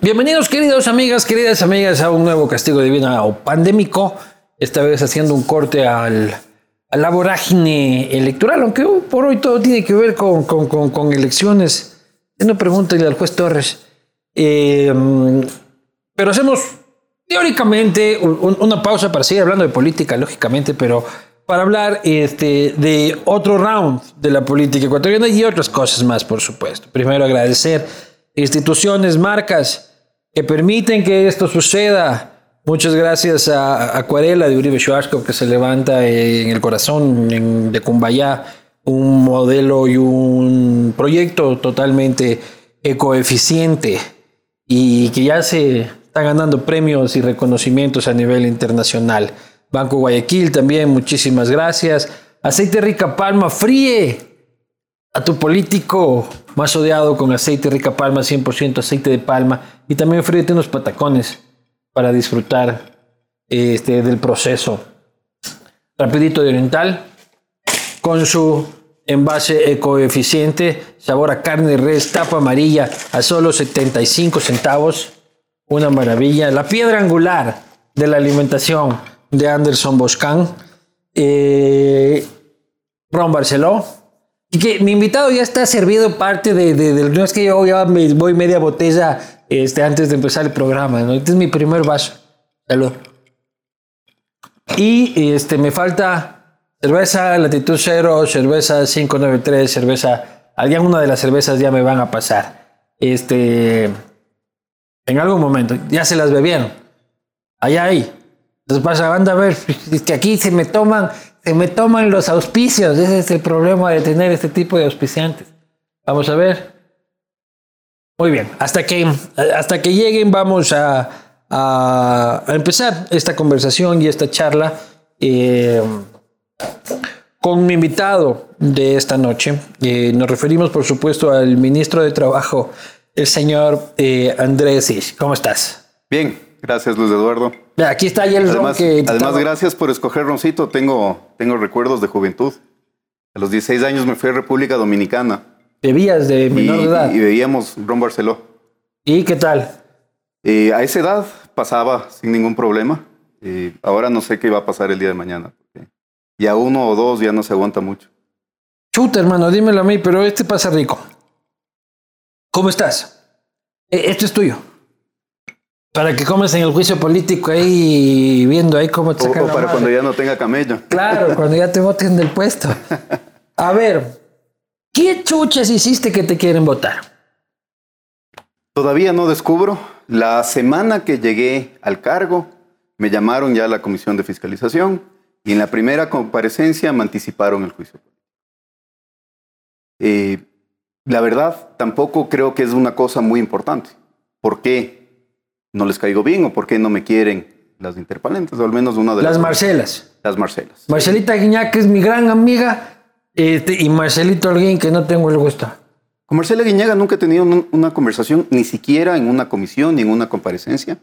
Bienvenidos queridos amigas, queridas amigas a un nuevo castigo divino o pandémico, esta vez haciendo un corte al, a la vorágine electoral, aunque por hoy todo tiene que ver con, elecciones. No pregúntale al juez Torres. Eh, pero hacemos teóricamente un- una pausa para seguir hablando de política, lógicamente, pero para hablar este, de otro round de la política ecuatoriana y otras cosas más, por supuesto. Primero agradecer instituciones, marcas que permiten que esto suceda. Muchas gracias a Acuarela de Uribe Schwarzkopf que se levanta en el corazón en- de Cumbayá un modelo y un proyecto totalmente ecoeficiente y que ya se está ganando premios y reconocimientos a nivel internacional. Banco Guayaquil también, muchísimas gracias. Aceite Rica Palma, fríe a tu político más odiado con aceite Rica Palma, 100% aceite de palma. Y también fríete unos patacones para disfrutar este, del proceso. Rapidito de Oriental, con su envase ecoeficiente, sabor a carne res, tapa amarilla a solo 75 centavos. Una maravilla. La piedra angular de la alimentación de Anderson Boscan. Eh, Ron Barceló. Que mi invitado ya está servido parte de, de, de- no es que yo ya me voy media botella este, antes de empezar el programa, ¿no? Este es mi primer vaso. Salud. Y este, me falta cerveza latitud 0, cerveza 593, cerveza. Alguna de las cervezas ya me van a pasar. Este. En algún momento. Ya se las bebieron. Allá hay. Entonces pasa, anda a ver, que aquí se me toman, se me toman los auspicios. Ese es el problema de tener este tipo de auspiciantes. Vamos a ver. Muy bien, hasta que, hasta que lleguen vamos a, a- empezar esta conversación y esta charla eh, con mi invitado de esta noche. Eh, nos referimos, por supuesto, al ministro de Trabajo, el señor eh, Andrés Isch. ¿Cómo estás? Bien, gracias Luis Eduardo. Aquí está ya el ron Además, que... además gracias por escoger Roncito. Tengo, tengo recuerdos de juventud. A los 16 años me fui a República Dominicana Bebías de y, menor de edad. y veíamos Ron Barceló. ¿Y qué tal? Eh, a esa edad pasaba sin ningún problema. Eh, ahora no sé qué va a pasar el día de mañana. porque Ya uno o dos ya no se aguanta mucho. Chuta, hermano, dímelo a mí, pero este pasa rico. ¿Cómo estás? E- Esto es tuyo. Para que comas en el juicio político ahí, viendo ahí cómo te O, sacan o para cuando ya no tenga camello. Claro, cuando ya te voten del puesto. A ver, ¿qué chuchas hiciste que te quieren votar? Todavía no descubro. La semana que llegué al cargo, me llamaron ya a la comisión de fiscalización y en la primera comparecencia me anticiparon el juicio. Eh, la verdad, tampoco creo que es una cosa muy importante. ¿Por qué no les caigo bien o por qué no me quieren las interpelentes? O al menos una de las... Las Marcelas. Las Marcelas. Marcelita Guiñac es mi gran amiga este, y Marcelito Alguien que no tengo el gusto. Con Marcela Guiñaga nunca he tenido un- una conversación, ni siquiera en una comisión, ni en una comparecencia.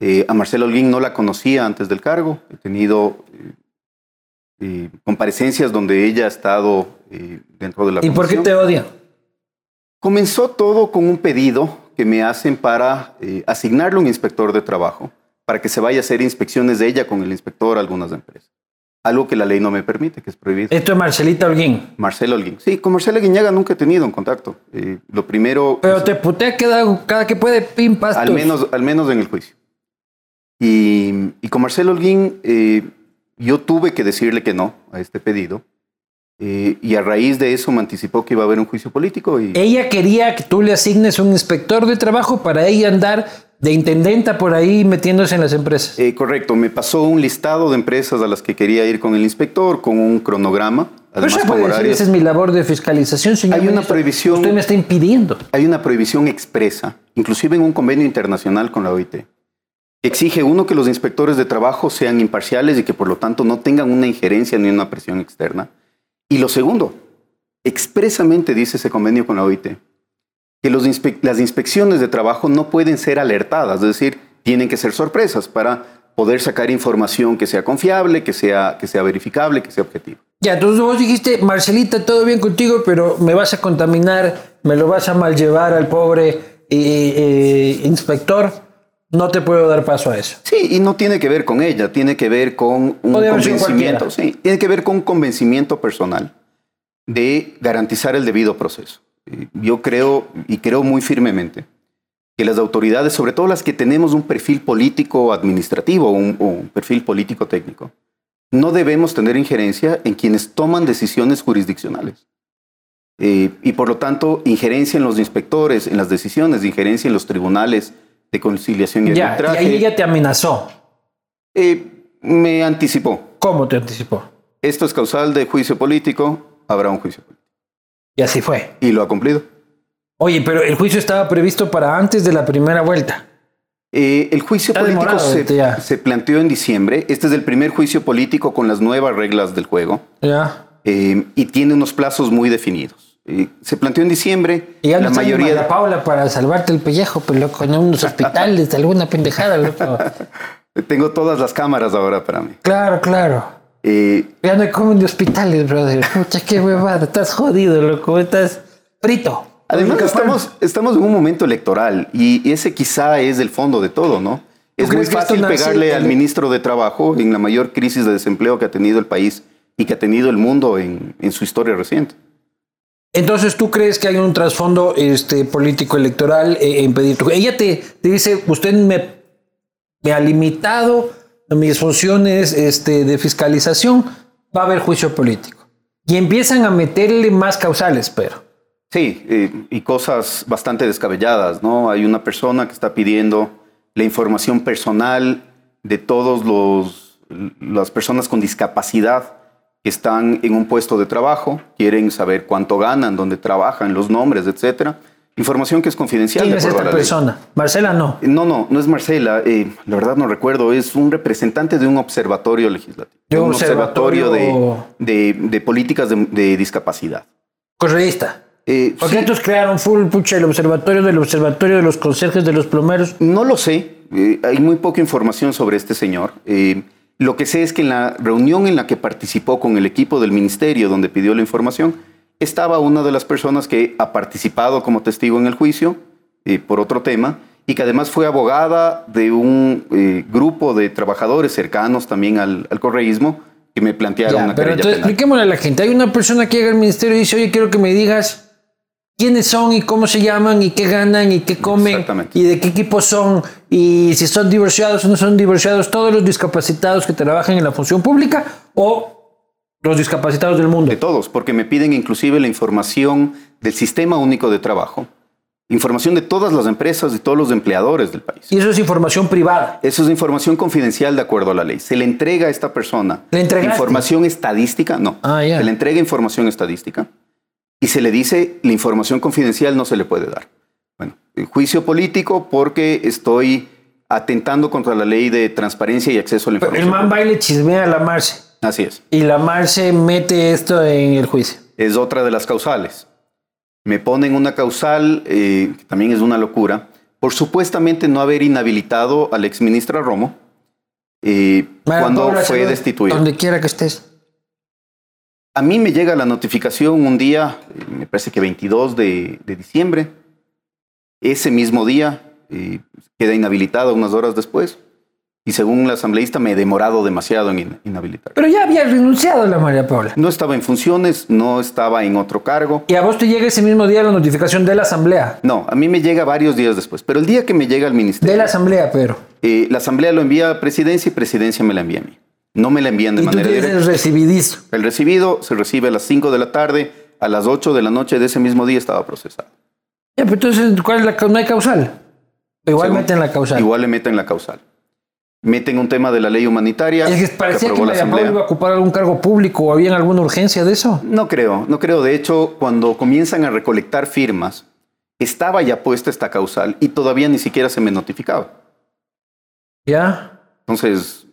Eh, a Marcela Holguín no la conocía antes del cargo. He tenido eh, eh, comparecencias donde ella ha estado dentro de la ¿Y por qué te odia? Comenzó todo con un pedido que me hacen para eh, asignarle un inspector de trabajo para que se vaya a hacer inspecciones de ella con el inspector a algunas empresas. Algo que la ley no me permite, que es prohibido. Esto es Marcelita Holguín. Marcelo Holguín. Sí, con Marcela Guiñaga nunca he tenido un contacto. Eh, lo primero... Pero te putea cada, cada que puede, pim, pastos. Al menos, al menos en el juicio. Y, y con Marcelo Holguín, eh, yo tuve que decirle que no a este pedido. Eh, y a raíz de eso me anticipó que iba a haber un juicio político. Y, Ella quería que tú le asignes un inspector de trabajo para ella andar de intendenta por ahí metiéndose en las empresas. Eh, correcto, me pasó un listado de empresas a las que quería ir con el inspector, con un cronograma, Pero además con puede decir, esa es mi labor de fiscalización, señor. Hay una ministro. prohibición- Usted me está impidiendo. Hay una prohibición expresa, inclusive en un convenio internacional con la OIT, exige uno que los inspectores de trabajo sean imparciales y que por lo tanto no tengan una injerencia ni una presión externa. Y lo segundo, expresamente dice ese convenio con la OIT, que las inspecciones de trabajo no pueden ser alertadas, es decir, tienen que ser sorpresas para poder sacar información que sea confiable, que sea, que sea verificable, que sea objetiva. Ya, entonces vos dijiste, Marcelita, todo bien contigo, pero me vas a contaminar, me lo vas a mal llevar al pobre eh, inspector, no te puedo dar paso a eso. Sí, y no tiene que ver con ella, tiene que ver con un convencimiento, sí, tiene que ver con un convencimiento personal de garantizar el debido proceso. Yo creo, y creo muy firmemente, que las autoridades, sobre todo las que tenemos un perfil político administrativo o un, o un perfil político técnico, no debemos tener injerencia en quienes toman decisiones jurisdiccionales. Eh, y por lo tanto, injerencia en los inspectores, en las decisiones, injerencia en los tribunales de conciliación y Ya, y arbitraje. ahí ella te amenazó. Eh, me anticipó. ¿Cómo te anticipó? Esto es causal de juicio político, habrá un juicio político. Y así fue. Y lo ha cumplido. Oye, pero el juicio estaba previsto para antes de la primera vuelta. Eh, el juicio Está político se planteó en diciembre. Este es el primer juicio político con las nuevas reglas del juego Ya. eh, y tiene unos plazos muy definidos. Eh, se planteó en diciembre. Y ya la mayoría la Paula para salvarte el pellejo, pero loco, en unos hospitales, alguna pendejada, loco. Tengo todas las cámaras ahora para mí. Claro, claro. Eh, Ya no comen de hospitales, brother. Pucha, qué huevada. Estás jodido, loco. Estás frito. además, estamos, estamos en un momento electoral y ese quizá es el fondo de todo, ¿no? Es muy fácil pegarle en- al ministro de Trabajo en la mayor crisis de desempleo que ha tenido el país y que ha tenido el mundo en, en su historia reciente. Entonces, ¿tú crees que hay un trasfondo este, político electoral eh, en pedir? Ella te, dice, usted me, ha limitado mis funciones este, de fiscalización, va a haber juicio político. Y empiezan a meterle más causales, pero. Sí, eh, y cosas bastante descabelladas, ¿no? Hay una persona que está pidiendo la información personal de todos los las personas con discapacidad que están en un puesto de trabajo, quieren saber cuánto ganan, dónde trabajan, los nombres, etcétera. Información que es confidencial. ¿Quién de es esta ley. persona? Marcela no. No, no, no es Marcela. eh, la verdad no recuerdo. Es un representante de un observatorio legislativo. De un observatorio, observatorio- de, de- de políticas de, de discapacidad. Correísta. Eh, ¿Por sí, qué estos crearon full pucha el observatorio del observatorio de los conserjes de los plomeros? no lo sé. eh, hay muy poca información sobre este señor. Eh, lo que sé es que en la reunión en la que participó con el equipo del ministerio donde pidió la información, estaba una de las personas que ha participado como testigo en el juicio eh, por otro tema y que además fue abogada de un eh, grupo de trabajadores cercanos también al, al correísmo que me plantearon Ya, una pero entonces penal. expliquémosle a la gente. Hay una persona que llega al ministerio y dice, oye, quiero que me digas quiénes son y cómo se llaman y qué ganan y qué comen y de qué equipo son y si son divorciados o no son divorciados, todos los discapacitados que trabajan en la función pública o los discapacitados del mundo. de todos, porque me piden inclusive la información del Sistema Único de Trabajo, información de todas las empresas y todos los empleadores del país. Y eso es información privada. Eso es información confidencial de acuerdo a la ley. Se le entrega a esta persona ¿Le información estadística, no. Ah, ya. Se le entrega información estadística y se le dice la información confidencial no se le puede dar. Bueno, el juicio político porque estoy atentando contra la ley de transparencia y acceso a la Pero el información. man baile chismea a la Marce Así es. y la Marce mete esto en el juicio. es otra de las causales. Me ponen una causal, eh, que también es una locura, por supuestamente no haber inhabilitado al exministra Romo eh, cuando fue destituido. Donde quiera que estés. A mí me llega la notificación un día, me parece que 22 de, de diciembre. Ese mismo día eh, queda inhabilitado unas horas después. Y según la asambleísta me he demorado demasiado en in- inhabilitar. Pero ya había renunciado la María Paula. No estaba en funciones, no estaba en otro cargo. Y a vos te llega ese mismo día la notificación de la asamblea. No, a mí me llega varios días después. Pero el día que me llega al ministerio, De la asamblea, pero. eh, la asamblea lo envía a presidencia y presidencia me la envía a mí. No me la envían de Y tú manera tienes directa. el recibidizo. El recibido se recibe a las 5 de la tarde, a las 8 de la noche de ese mismo día estaba procesado. Ya, pero entonces, ¿cuál es la No hay causal. Igual Según- meten la causal. Igual le meten la causal. Meten un tema de la ley humanitaria Es que parecía que la María Paula iba a ocupar algún cargo público o había alguna urgencia de eso. No creo, no creo. De hecho, cuando comienzan a recolectar firmas, estaba ya puesta esta causal y todavía ni siquiera se me notificaba. ¿Ya? Entonces,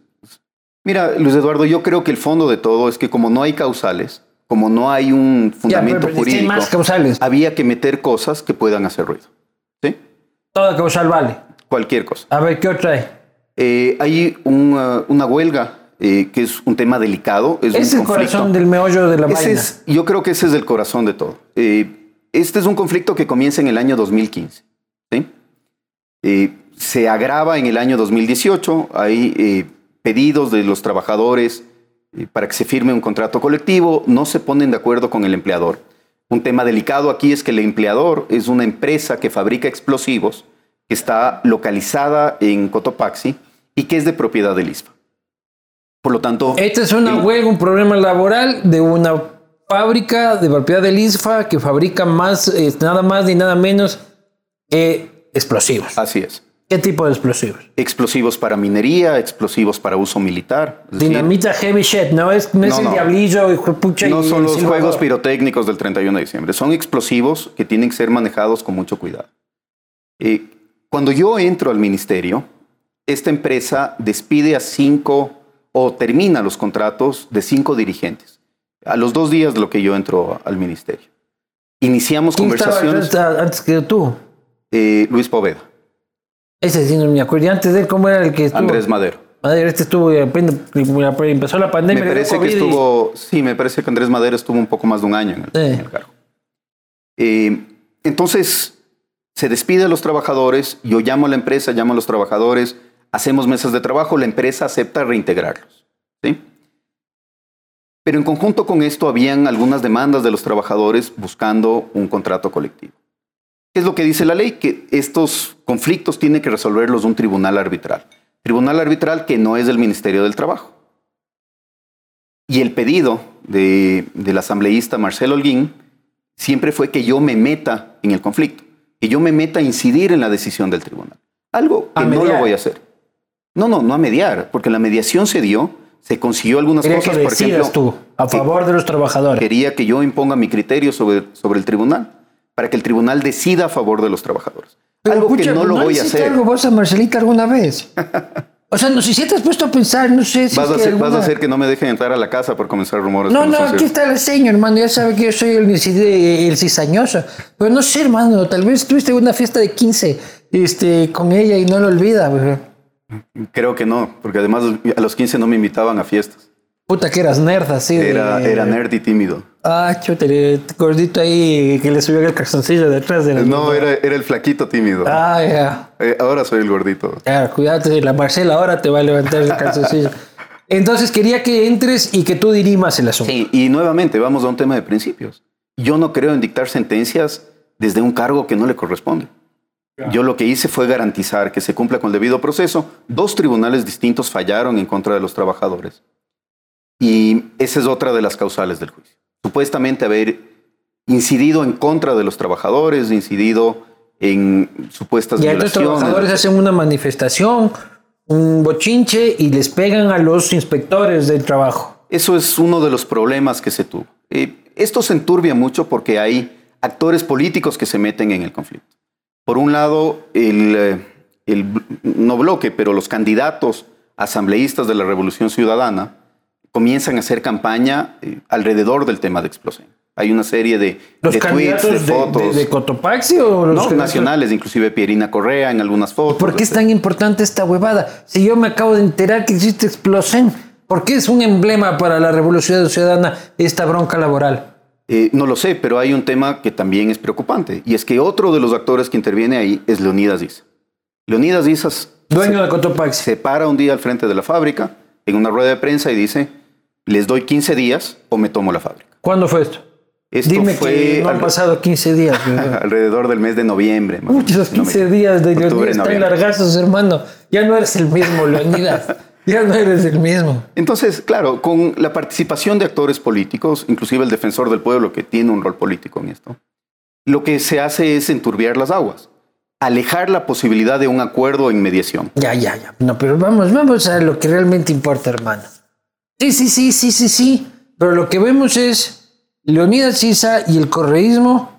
mira, Luis Eduardo, yo creo que el fondo de todo es que como no hay causales, como no hay un Ya, fundamento pero, pero jurídico, más causales. había que meter cosas que puedan hacer ruido. ¿Sí? Toda causal vale. Cualquier cosa. A ver, ¿qué otra hay? Eh, hay una, una huelga eh, que es un tema delicado. Es Es un el conflicto. corazón del meollo de la Ese vaina. es, yo creo que ese es el corazón de todo. Eh, este es un conflicto que comienza en el año 2015. ¿sí? Eh, se agrava en el año 2018, hay eh, pedidos de los trabajadores eh, para que se firme un contrato colectivo, no se ponen de acuerdo con el empleador. Un tema delicado aquí es que el empleador es una empresa que fabrica explosivos, que está localizada en Cotopaxi y que es de propiedad del ISFA. Por lo tanto... Esta es una el- huelga, un problema laboral de una fábrica de propiedad del ISFA que fabrica más, eh, nada más ni nada menos que explosivos. Así es. ¿Qué tipo de explosivos? Explosivos para minería, explosivos para uso militar. es decir, Dinamita heavy shit, no es, no es No, el no. diablillo, hijo pucha, No y son los silbador. juegos pirotécnicos del 31 de diciembre, son explosivos que tienen que ser manejados con mucho cuidado. Eh, cuando yo entro al ministerio, esta empresa despide a cinco o termina los contratos de cinco dirigentes, a los dos días de lo que yo entro al ministerio. Iniciamos ¿Quién estaba conversaciones, antes- antes que tú? eh, Luis Poveda, Ese sí no me acuerdo. Y antes de él, ¿cómo era el que estuvo? Andrés Madero. Madre, este estuvo, y apenas- empezó la Me pandemia. dio parece que y- estuvo, sí, me parece que Andrés Madero estuvo un poco más de un año en el, Sí. en el cargo. Eh, entonces, se despide a los trabajadores, yo llamo a la empresa, llamo a los trabajadores, hacemos mesas de trabajo, la empresa acepta reintegrarlos. ¿sí? Pero en conjunto con esto habían algunas demandas de los trabajadores buscando un contrato colectivo. ¿Qué es lo que dice la ley? Que estos conflictos tiene que resolverlos un tribunal arbitral. Tribunal arbitral que no es del Ministerio del Trabajo. Y el pedido de- del asambleísta Marcelo Holguín siempre fue que yo me meta en el conflicto, que yo me meta a incidir en la decisión del tribunal. Algo que no lo voy a hacer. No, no, no a mediar, porque la mediación se dio, se consiguió algunas Quería cosas, que por ejemplo, tú, a favor de los trabajadores. quería que yo imponga mi criterio sobre, sobre el tribunal, para que el tribunal decida a favor de los trabajadores. Pero, algo que pucha, no lo ¿no voy a hacer. algo vos a Marcelita alguna vez? O sea, no sé si te has puesto a pensar, no sé si Vas es a, que hacer, vas a alguna- hacer que no me dejen entrar a la casa por comenzar rumores. No, que no, aquí está el señor, hermano. Ya sabe que yo soy el, el cizañoso. Pero no sé, hermano. Tal vez tuviste una fiesta de 15 este, con ella y no lo olvida. güey. Creo que no, porque además a los 15 no me invitaban a fiestas. Puta, que eras nerd, así. de- Era, era nerd y tímido. Ah, chute, el gordito ahí que le subió el calzoncillo detrás de la. No, era, era el flaquito tímido. Ah, ya. Eh, ahora soy el gordito. Claro, cuídate, la Marcela ahora te va a levantar el calzoncillo. Entonces quería que entres y que tú dirimas el asunto. Sí, y nuevamente vamos a un tema de principios. Yo no creo en dictar sentencias desde un cargo que no le corresponde. Yo lo que hice fue garantizar que se cumpla con el debido proceso. Dos tribunales distintos fallaron en contra de los trabajadores. Y esa es otra de las causales del juicio. Supuestamente haber incidido en contra de los trabajadores, incidido en supuestas Y ahí los violaciones. trabajadores hacen una manifestación, un bochinche y les pegan a los inspectores del trabajo. Eso es uno de los problemas que se tuvo. Eh, esto se enturbia mucho porque hay actores políticos que se meten en el conflicto. Por un lado, el, eh, el no bloque, pero los candidatos asambleístas de la Revolución Ciudadana comienzan a hacer campaña eh, alrededor del tema de explosión. Hay una serie de, ¿Los de tweets, de de, fotos, de- de Cotopaxi o los no, nacionales, inclusive Pierina Correa en algunas fotos. ¿Por qué es tan importante esta huevada? Si yo me acabo de enterar que existe explosión, ¿por qué es un emblema para la revolución ciudadana esta bronca laboral? Eh, no lo sé, pero hay un tema que también es preocupante. Y es que otro de los actores que interviene ahí es Leonidas Issa. Leonidas Issa Dueño de Cotopaxi. se para un día al frente de la fábrica en una rueda de prensa y dice, les doy 15 días o me tomo la fábrica. ¿Cuándo fue esto? Esto Dime fue que no han pasado 15 días. alrededor del mes de noviembre. más no me 15 equivoco. días de Octubre, están noviembre. largazos, hermano. Ya no eres el mismo, Leonidas. ya no eres el mismo. Entonces, claro, con la participación de actores políticos, inclusive el defensor del pueblo que tiene un rol político en esto, lo que se hace es enturbiar las aguas, alejar la posibilidad de un acuerdo en mediación. Ya, ya, ya. No, pero vamos, vamos a lo que realmente importa, hermano. Sí, sí, sí, sí, sí, sí. Pero lo que vemos es Leonidas Sisa y el correísmo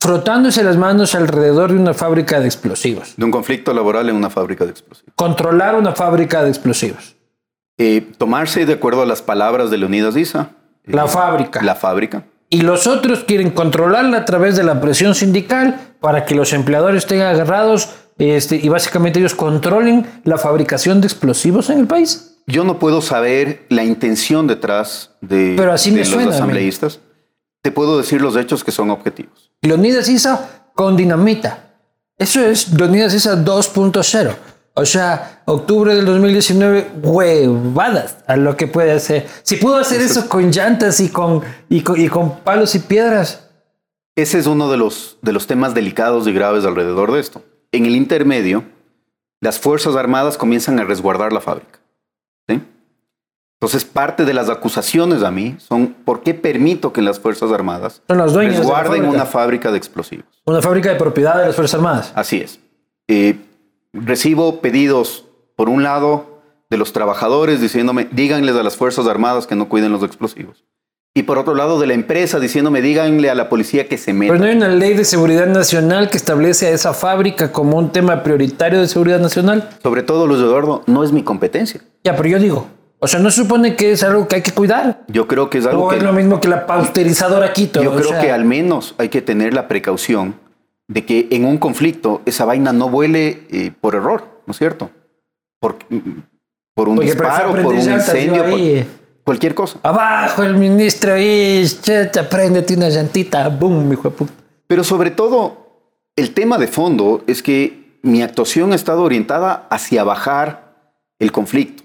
frotándose las manos alrededor de una fábrica de explosivos. De un conflicto laboral en una fábrica de explosivos. Controlar una fábrica de explosivos. Eh, tomarse de acuerdo a las palabras de Leonidas Issa. eh, La fábrica. La fábrica. Y los otros quieren controlarla a través de la presión sindical para que los empleadores estén agarrados este, y básicamente ellos controlen la fabricación de explosivos en el país. Yo no puedo saber la intención detrás de, Pero así me de suena a los mí. asambleístas. Te puedo decir los hechos que son objetivos. Leonidas Issa con dinamita. Eso es Leonidas esa 2.0. O sea, octubre del 2019, huevadas a lo que puede hacer. Si pudo hacer eso, con llantas y con, y con, y con palos y piedras. Ese es uno de los, de los temas delicados y graves alrededor de esto. En el intermedio, las Fuerzas Armadas comienzan a resguardar la fábrica. ¿Sí? Entonces, parte de las acusaciones a mí son por qué permito que las Fuerzas Armadas fábrica. una fábrica de explosivos. Una fábrica de propiedad de las Fuerzas Armadas. Así es. Eh, recibo pedidos, por un lado, de los trabajadores diciéndome, díganles a las Fuerzas Armadas que no cuiden los explosivos. Y por otro lado, de la empresa diciéndome, díganle a la policía que se meta. Pero no hay una ley de seguridad nacional que establece a esa fábrica como un tema prioritario de seguridad nacional. Sobre todo, Luis Eduardo, no es mi competencia. Ya, pero yo digo, o sea, no se supone que es algo que hay que cuidar. Yo creo que es algo O que... es lo mismo que la pausterizadora Quito. Yo creo sea, que al menos hay que tener la precaución de que en un conflicto esa vaina no vuele eh, por error, ¿no es cierto? Por, por un porque disparo, por un incendio, por eh, cualquier cosa. Abajo el ministro y cheta, préndete una llantita, boom, hijo de puta. Pero sobre todo, el tema de fondo es que mi actuación ha estado orientada hacia bajar el conflicto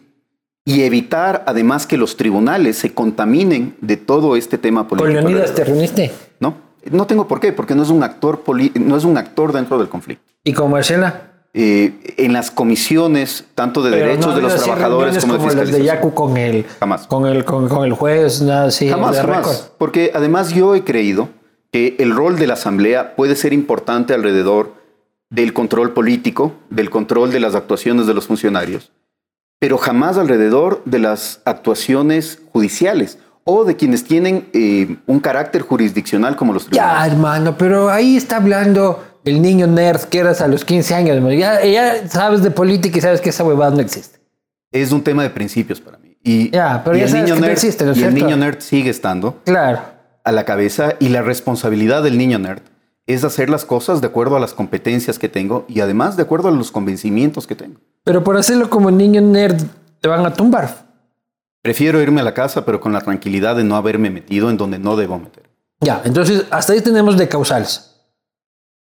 y evitar además que los tribunales se contaminen de todo este tema Con político. Leonidas te reuniste. No, no tengo por qué, porque no es un actor, poli- no es un actor dentro del conflicto. ¿Y con Marcela? Eh, en las comisiones, tanto de Pero derechos no de los trabajadores como de como de fiscalización. Yacu con el, Jamás. con el, con, con el juez, nada así. Jamás, de jamás. Porque además yo he creído que el rol de la Asamblea puede ser importante alrededor del control político, del control de las actuaciones de los funcionarios, pero jamás alrededor de las actuaciones judiciales o de quienes tienen eh, un carácter jurisdiccional como los Ya, tribunales. hermano, pero ahí está hablando el niño nerd que eras a los 15 años. Ya, ya sabes de política y sabes que esa huevada no existe. Es un tema de principios para mí. Y, Ya, pero y ya el sabes niño nerd, existe, ¿no y el niño nerd sigue estando. Claro. a la cabeza y la responsabilidad del niño nerd es hacer las cosas de acuerdo a las competencias que tengo y además de acuerdo a los convencimientos que tengo. Pero por hacerlo como niño nerd te van a tumbar. Prefiero irme a la casa pero con la tranquilidad de no haberme metido en donde no debo meter. Ya, entonces hasta ahí tenemos de causales.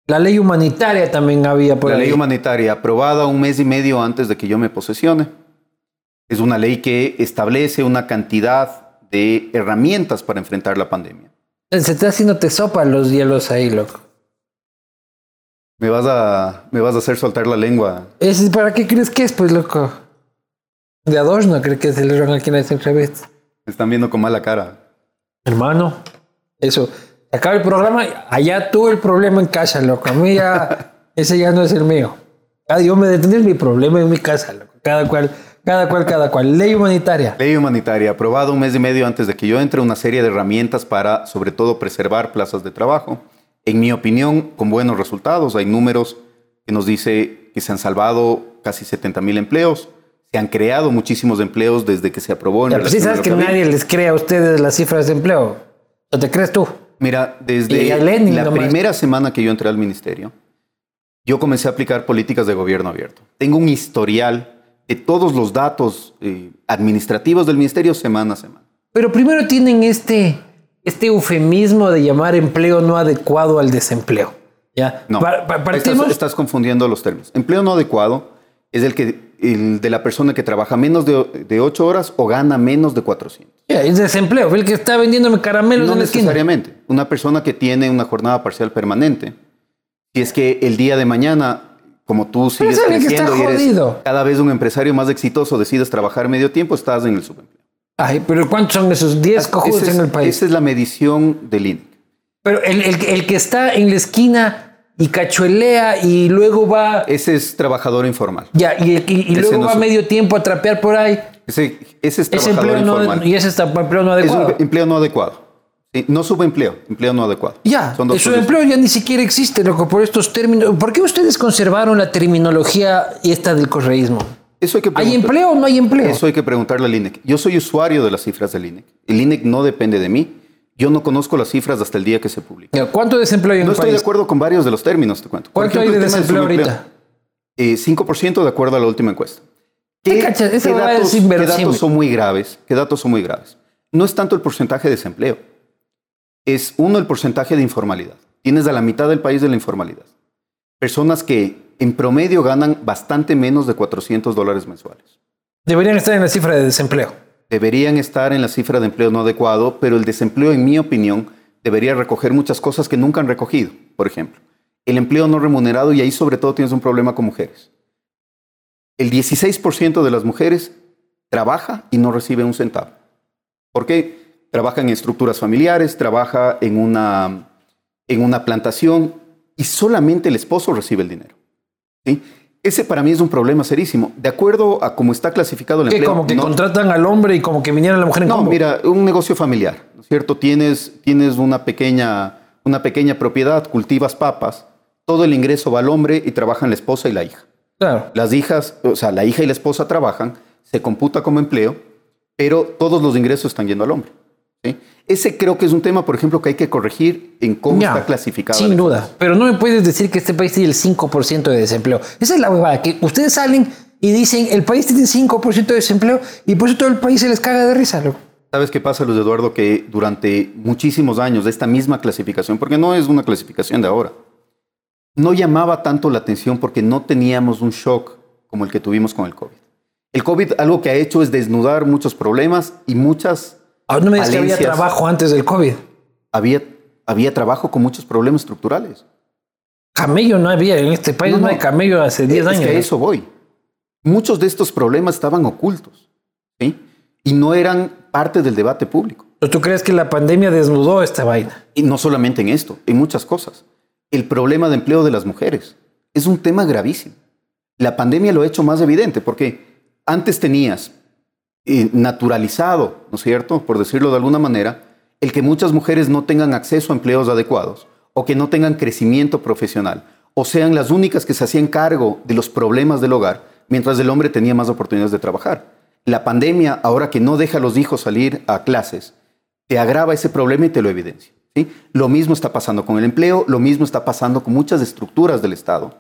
La ley humanitaria también había por la ahí. ley humanitaria aprobada un mes y medio antes de que yo me posesione es una ley que establece una cantidad de herramientas para enfrentar la pandemia. Se está haciendo te sopa los hielos ahí, loco. Me vas a, me vas a hacer soltar la lengua. ¿Es, ¿Para qué crees que es, pues, loco? De adorno, creo que se le roban aquí en entrevista. Me están viendo con mala cara. Hermano, eso. Acaba el programa, allá tú el problema en casa, loco. A mí ya, ese ya no es el mío. Yo me detener mi problema en mi casa, loco. Cada cual, cada cual, cada cual. Ley humanitaria. Ley humanitaria, aprobada un mes y medio antes de que yo entre, una serie de herramientas para, sobre todo, preservar plazas de trabajo. En mi opinión, con buenos resultados. Hay números que nos dice que se han salvado casi 70 mil empleos. Se han creado muchísimos empleos desde que se aprobó. En Ya, pues sí sabes que nadie les cree a ustedes las cifras de empleo. ¿O te crees tú? Mira, desde Lenin la nomás. primera semana que yo entré al ministerio, yo comencé a aplicar políticas de gobierno abierto. Tengo un historial de todos los datos eh, administrativos del ministerio semana a semana. Pero primero tienen este, este eufemismo de llamar empleo no adecuado al desempleo. ¿Ya? No, Pa- pa- estás, partimos- estás confundiendo los términos. Empleo no adecuado es el, que, el de la persona que trabaja menos de, de 8 horas o gana menos de 400. Es desempleo. El que está vendiéndome caramelos No en la esquina. necesariamente. Una persona que tiene una jornada parcial permanente, si es que el día de mañana, como tú sigues creciendo y eres jodido. cada vez un empresario más exitoso, decides trabajar medio tiempo, estás en el subempleo. Ay, pero ¿cuántos son esos 10 cojudos es, en el país? esa es la medición del INE. Pero el, el- el que está en la esquina y cachuelea y luego va... Ese es trabajador informal. Ya, y, y- y luego no va medio tiempo a trapear por ahí. Ese, ese es Ese trabajador empleo no, informal. y ese está- empleo no es adecuado. un empleo no adecuado. No subempleo, empleo no adecuado. Ya, Son dos su cosas empleo ya ni siquiera existe, loco, por estos términos. ¿Por qué ustedes conservaron la terminología esta del correísmo? Eso hay que ¿Hay empleo o no hay empleo? Eso hay que preguntarle al INEC. Yo soy usuario de las cifras del INEC. El INEC no depende de mí. Yo no conozco las cifras hasta el día que se publican. Ya, ¿Cuánto desempleo hay en No el estoy de acuerdo con varios de los términos, te cuento. ¿Cuánto hay de ejemplo, el tema del desempleo subempleo. ahorita? Eh, 5% de acuerdo a la última encuesta. ¿Qué qué huevada datos, qué datos son muy graves? ¿Qué datos son muy graves? No es tanto el porcentaje de desempleo. Es uno el porcentaje de informalidad. Tienes a la mitad del país de la informalidad. personas que en promedio ganan bastante menos de 400 dólares mensuales. Deberían estar en la cifra de desempleo. Deberían estar en la cifra de empleo no adecuado, pero el desempleo, en mi opinión, debería recoger muchas cosas que nunca han recogido. Por ejemplo, el empleo no remunerado y ahí sobre todo tienes un problema con mujeres. El 16% de las mujeres trabaja y no recibe un centavo. ¿Por qué? Trabaja en estructuras familiares, trabaja en una, en una plantación y solamente el esposo recibe el dinero. ¿sí? Ese para mí es un problema serísimo. De acuerdo a cómo está clasificado el ¿Qué, empleo. como que no- contratan al hombre y como que viniera la mujer en no, combo. mira, un negocio familiar, ¿no es cierto? Tienes, tienes una, pequeña, una pequeña propiedad, cultivas papas, todo el ingreso va al hombre y trabajan la esposa y la hija. Claro. Las hijas, o sea, la hija y la esposa trabajan, se computa como empleo, pero todos los ingresos están yendo al hombre. ¿sí? Ese creo que es un tema, por ejemplo, que hay que corregir en cómo Ya, está clasificado. Sin duda. Pero no me puedes decir que este país tiene el 5% de desempleo. Esa es la huevada, que ustedes salen y dicen el país tiene 5% de desempleo y por eso todo el país se les caga de risa, loco. ¿Sabes qué pasa, Luis Eduardo? Que durante muchísimos años de esta misma clasificación, porque no es una clasificación de ahora, no llamaba tanto la atención porque no teníamos un shock como el que tuvimos con el COVID. El COVID algo que ha hecho es desnudar muchos problemas y muchas... Ah, no me digas que había trabajo antes del COVID. Había, había trabajo con muchos problemas estructurales. Camello no había en este país, No, no, hay camello hace 10 es años. que a eso voy. Muchos de estos problemas estaban ocultos ¿sí? y no eran parte del debate público. ¿O ¿Tú crees que la pandemia desnudó esta vaina? Y no solamente en esto, en muchas cosas. El problema de empleo de las mujeres es un tema gravísimo. La pandemia lo ha hecho más evidente porque antes tenías eh, naturalizado, ¿no es cierto? Por decirlo de alguna manera, el que muchas mujeres no tengan acceso a empleos adecuados o que no tengan crecimiento profesional o sean las únicas que se hacían cargo de los problemas del hogar mientras el hombre tenía más oportunidades de trabajar. La pandemia, ahora que no deja a los hijos salir a clases, te agrava ese problema y te lo evidencia. ¿Sí? Lo mismo está pasando con el empleo, lo mismo está pasando con muchas estructuras del Estado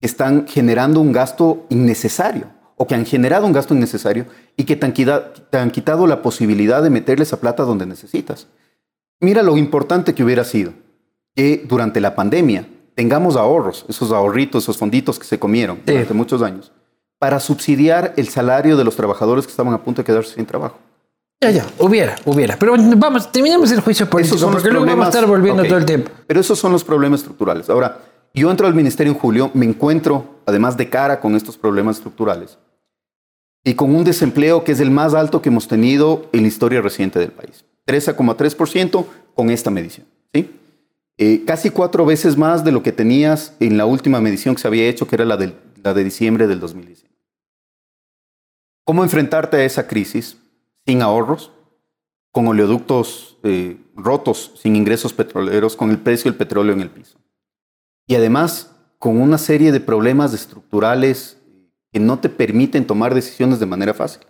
que están generando un gasto innecesario o que han generado un gasto innecesario y que te han, quita- te han quitado la posibilidad de meterle esa plata donde necesitas. Mira lo importante que hubiera sido que durante la pandemia tengamos ahorros, esos ahorritos, esos fonditos que se comieron Sí. durante muchos años, para subsidiar el salario de los trabajadores que estaban a punto de quedarse sin trabajo. Ya, ya, hubiera, hubiera. Pero vamos, terminemos el juicio político, son porque luego vamos a estar volviendo ok. todo el tiempo. Pero esos son los problemas estructurales. Ahora, yo entro al ministerio en julio, me encuentro, además de cara con estos problemas estructurales, y con un desempleo que es el más alto que hemos tenido en la historia reciente del país. 13,3% con esta medición. ¿sí? Eh, casi cuatro veces más de lo que tenías en la última medición que se había hecho, que era la, del- la de diciembre del 2019. ¿Cómo enfrentarte a esa crisis sin ahorros, con oleoductos eh, rotos, sin ingresos petroleros, con el precio del petróleo en el piso? Y además, con una serie de problemas estructurales que no te permiten tomar decisiones de manera fácil.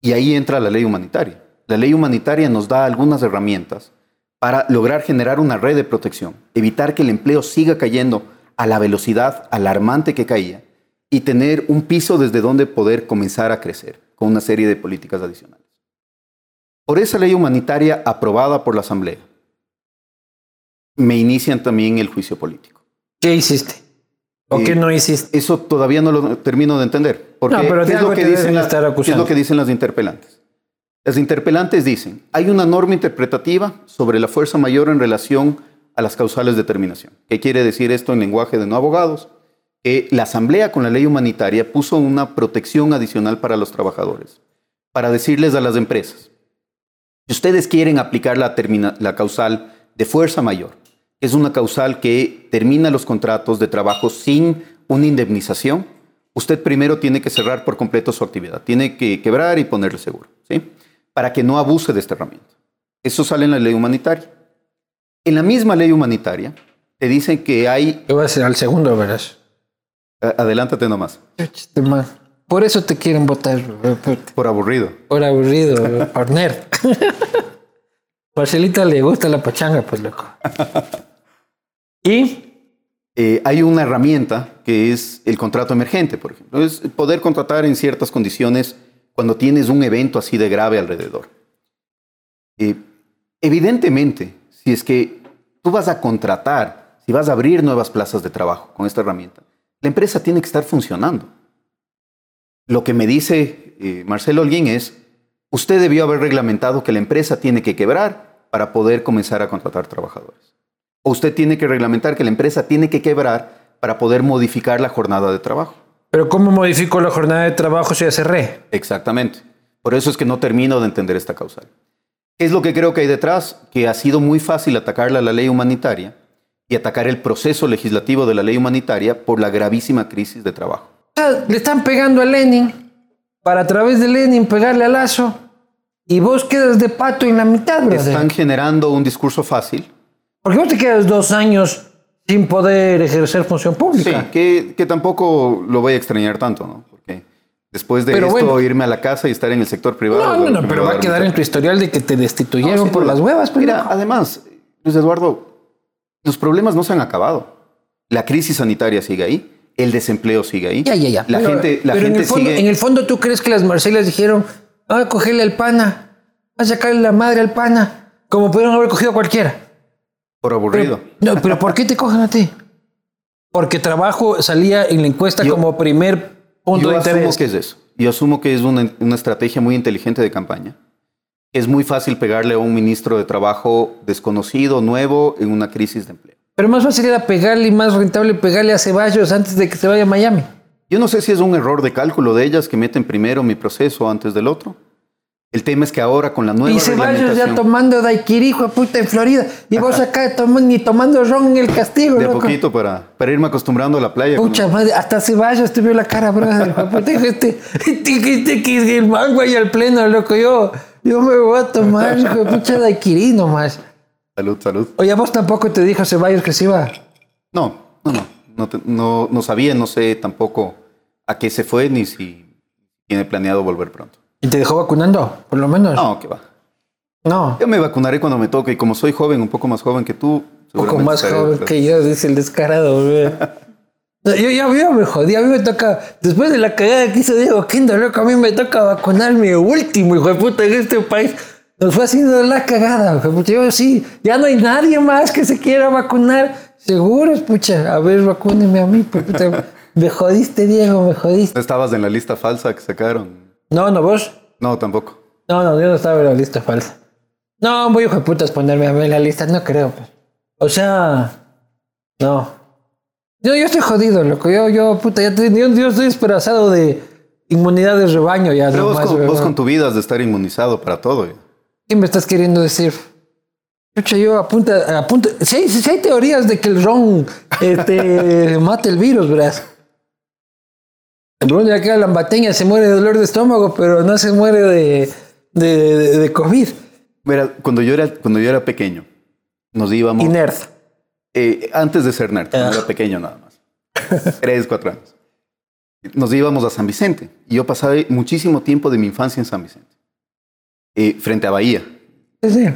Y ahí entra la ley humanitaria. La ley humanitaria nos da algunas herramientas para lograr generar una red de protección, evitar que el empleo siga cayendo a la velocidad alarmante que caía y tener un piso desde donde poder comenzar a crecer con una serie de políticas adicionales. Por esa ley humanitaria aprobada por la Asamblea, me inician también el juicio político. ¿Qué hiciste? ¿O Eh, qué no hiciste? Eso todavía no lo termino de entender. Porque, No, pero ¿qué, es lo que dicen deben la- estar qué es lo que dicen las interpelantes? Las interpelantes dicen, hay una norma interpretativa sobre la fuerza mayor en relación a las causales de terminación. ¿Qué quiere decir esto en lenguaje de no abogados? La Asamblea con la ley humanitaria puso una protección adicional para los trabajadores, para decirles a las empresas, si ustedes quieren aplicar la, causal de fuerza mayor, es una causal que termina los contratos de trabajo sin una indemnización, usted primero tiene que cerrar por completo su actividad, tiene que quebrar y ponerle seguro, ¿sí? Para que no abuse de esta herramienta. Eso sale en la ley humanitaria. En la misma ley humanitaria te dicen que hay... Yo voy a hacer al segundo, verás. Adelántate nomás. Por eso te quieren votar, por- aburrido. por aburrido, por nerd. Marcelita le gusta la pachanga, pues loco. Y Eh, hay una herramienta que es el contrato emergente, por ejemplo. Es poder contratar en ciertas condiciones cuando tienes un evento así de grave alrededor. Eh, evidentemente, si es que tú vas a contratar si vas a abrir nuevas plazas de trabajo con esta herramienta, la empresa tiene que estar funcionando. Lo que me dice eh, Marcelo Holguín es, usted debió haber reglamentado que la empresa tiene que quebrar para poder comenzar a contratar trabajadores. O usted tiene que reglamentar que la empresa tiene que quebrar para poder modificar la jornada de trabajo. Pero ¿cómo modifico la jornada de trabajo si ya cerré? Exactamente. Por eso es que no termino de entender esta causal. ¿Qué es lo que creo que hay detrás? Que ha sido muy fácil atacarle a la ley humanitaria y atacar el proceso legislativo de la ley humanitaria por la gravísima crisis de trabajo. Le están pegando a Lenin para a través de Lenin pegarle al Lazo y vos quedas de pato en la mitad, brother. Están generando un discurso fácil. Porque vos te quedas dos años sin poder ejercer función Sí, pública. que, que tampoco lo voy a extrañar tanto, ¿no? Porque después de Pero esto, bueno. irme a la casa y estar en el sector privado. No, no, no, pero va a dar quedar en tu historial de que te No, destituyeron sin por las huevas. pues, Mira, además, Luis Eduardo, los problemas no se han acabado. La crisis sanitaria sigue ahí, el desempleo sigue ahí. Ya, ya, ya. La Pero- gente, la pero en gente el fondo, sigue. En el fondo, ¿tú crees que las Marcelas dijeron, ah, cogerle al pana, a sacarle la madre al pana, como pudieron haber cogido a cualquiera? por aburrido. No, pero ¿por qué te cogen a ti? Porque trabajo salía en la encuesta Yo- como primer punto Yo de asumo interés. que es eso. Yo asumo que es una, una estrategia muy inteligente de campaña. Es muy fácil pegarle a un ministro de trabajo desconocido, nuevo, en una crisis de empleo. Pero más fácil era pegarle y más rentable pegarle a Ceballos antes de que se vaya a Miami. Yo no sé si es un error de cálculo de ellas que meten primero mi proceso antes del otro. El tema es que ahora con la nueva Y Ceballos ya tomando daiquiri, hijo de puta, en Florida. Y vos acá ni tomando ron en el castigo, de loco. poquito para, para irme acostumbrando a la playa. Pucha madre, hasta Ceballos te vio la cara, brother. Este, este, este que es el mango ahí al pleno, loco. Yo, yo me voy a tomar, hijo de pucha, daiquiri nomás. Salud, salud. Oye, ¿a vos tampoco te dijo Ceballos que se iba. No, no, no. No, te- no, no sabía, no sé tampoco a qué se fue ni si tiene planeado volver pronto. ¿Y te dejó vacunando? Por lo menos. No, que va. No. Yo me vacunaré cuando me toque y como soy joven, un poco más joven que tú. Un poco más joven que yo, dice el descarado. No, Yo ya yo me jodí, a mí me toca, después de la cagada que hizo Diego Quinto, loco, a mí me toca vacunarme último, hijo de puta, en este país. Nos fue haciendo la cagada, hijo de puta. Yo sí, ya no hay nadie más que se quiera vacunar. Seguro, pucha, a ver, vacúneme a mí, puta. Me jodiste, Diego, me jodiste. ¿No estabas en la lista falsa que sacaron? No, no, vos. No, tampoco. No, no, yo no estaba en la lista falsa. No, voy hijo de putas ponerme a ver en la lista, no creo. Pues. O sea, no. Yo, yo estoy jodido, loco. Yo, yo, puta, ya te- yo, yo estoy esperanzado de inmunidad de rebaño ya. Pero vos, con, vos con tu vida has de estar inmunizado para todo. ¿eh? ¿Qué me estás queriendo decir? Pucha, yo apunta, apunta. Si hay, si hay teorías de que el ron este, mata el virus, verás. De acá lambateña se muere de dolor de estómago, pero no se muere de, de, de- de COVID. Mira, cuando yo era, cuando yo era pequeño, nos íbamos. Y nerd. eh, antes de ser nerd, cuando Ah. era pequeño nada más. Tres, cuatro años. Nos íbamos a San Vicente. Y yo pasaba muchísimo tiempo de mi infancia en San Vicente. eh, frente a Bahía. Sí, sí.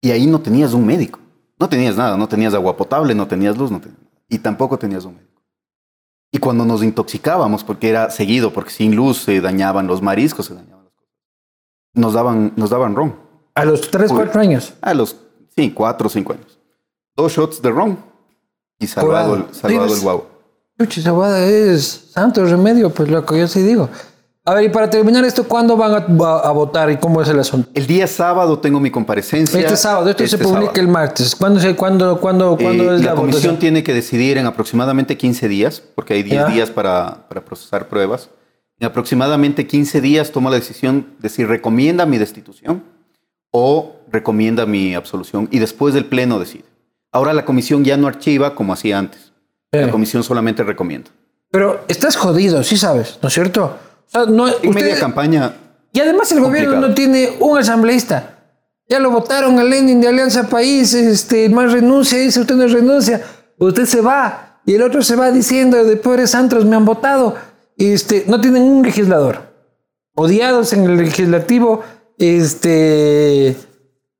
Y ahí no tenías un médico. No tenías nada, no tenías agua potable, no tenías luz, no tenías- y tampoco tenías un médico. Y cuando nos intoxicábamos, porque era seguido, porque sin luz se dañaban los mariscos, se dañaban las cosas, nos daban, nos daban ron. A los 3, Uy. 4 años. A los, sí, cuatro o cinco años. Dos shots de ron y salvado, salvado el guau. Pucha, esa guada es santo remedio, pues loco, yo sí digo. A ver, y para terminar esto, ¿cuándo van a, a- a votar y cómo es el asunto? El día sábado tengo mi comparecencia. Este sábado, esto se Este publica sábado. el martes. ¿Cuándo, se, cuándo, cuándo, Eh, cuándo es la, la, comisión votación? tiene que decidir en aproximadamente 15 días, porque hay 10 Ya. días para, para procesar pruebas. En aproximadamente 15 días toma la decisión de si recomienda mi destitución o recomienda mi absolución y después del pleno decide. Ahora la comisión ya no archiva como hacía antes. Sí. La comisión solamente recomienda. Pero estás jodido, sí sabes, ¿no es cierto? Sea, no, En usted- media campaña, y además el gobierno no tiene un asambleísta. Ya lo votaron a Lenin de Alianza País, este, más renuncia, dice usted no renuncia, usted se va. Y el otro se va diciendo, de pobres antros me han votado. Este, no tienen un legislador. Odiados en el legislativo, este,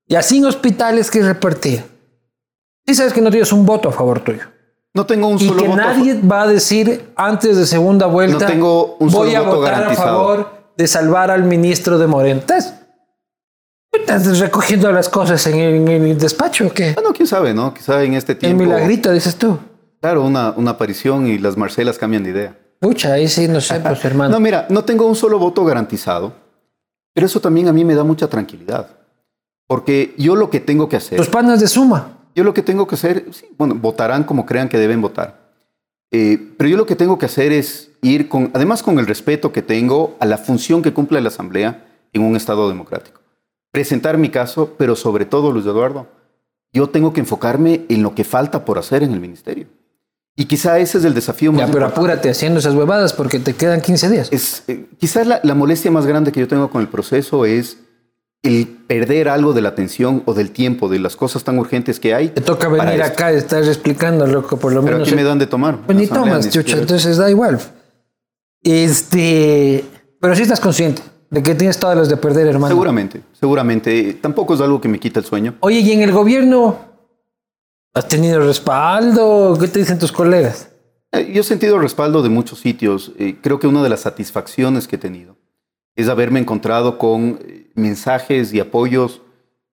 ya sin hospitales que repartir. Y sabes que no tienes un voto a favor tuyo. No tengo un Y solo que voto. nadie va a decir antes de segunda vuelta, No tengo un voy solo a voto votar garantizado". a favor de salvar al ministro de Moreno. Entonces, estás recogiendo las cosas en el, en el despacho o qué? Bueno, quién sabe, ¿no? Quizá en este El tiempo. milagrito, dices tú. Claro, una, una aparición y las Marcelas cambian de idea. Pucha, ahí sí, no sé, pues hermano. No, mira, no tengo un solo voto garantizado, pero eso también a mí me da mucha tranquilidad. Porque yo lo que tengo que hacer, Tus panas de suma. Yo lo que tengo que hacer, sí, bueno, votarán como crean que deben votar. Eh, pero yo lo que tengo que hacer es ir con, además con el respeto que tengo a la función que cumple la Asamblea en un Estado democrático. Presentar mi caso, pero sobre todo, Luis Eduardo, yo tengo que enfocarme en lo que falta por hacer en el ministerio. Y quizá ese es el desafío más Ya, pero importante. apúrate haciendo esas huevadas porque te quedan 15 días. Es, eh, quizás la, la molestia más grande que yo tengo con el proceso es el perder algo de la atención o del tiempo de las cosas tan urgentes que hay. Te toca venir acá y estar explicando, loco, por lo Pero menos. aquí me dan de tomar. Pues ni tomas, siquiera- entonces da igual. Este. Pero sí estás consciente de que tienes todas las de perder, hermano. Seguramente, seguramente. Tampoco es algo que me quita el sueño. Oye, ¿y en el gobierno has tenido respaldo? ¿Qué te dicen tus colegas? Eh, Yo he sentido respaldo de muchos sitios. Eh, creo que una de las satisfacciones que he tenido es haberme encontrado con eh, mensajes y apoyos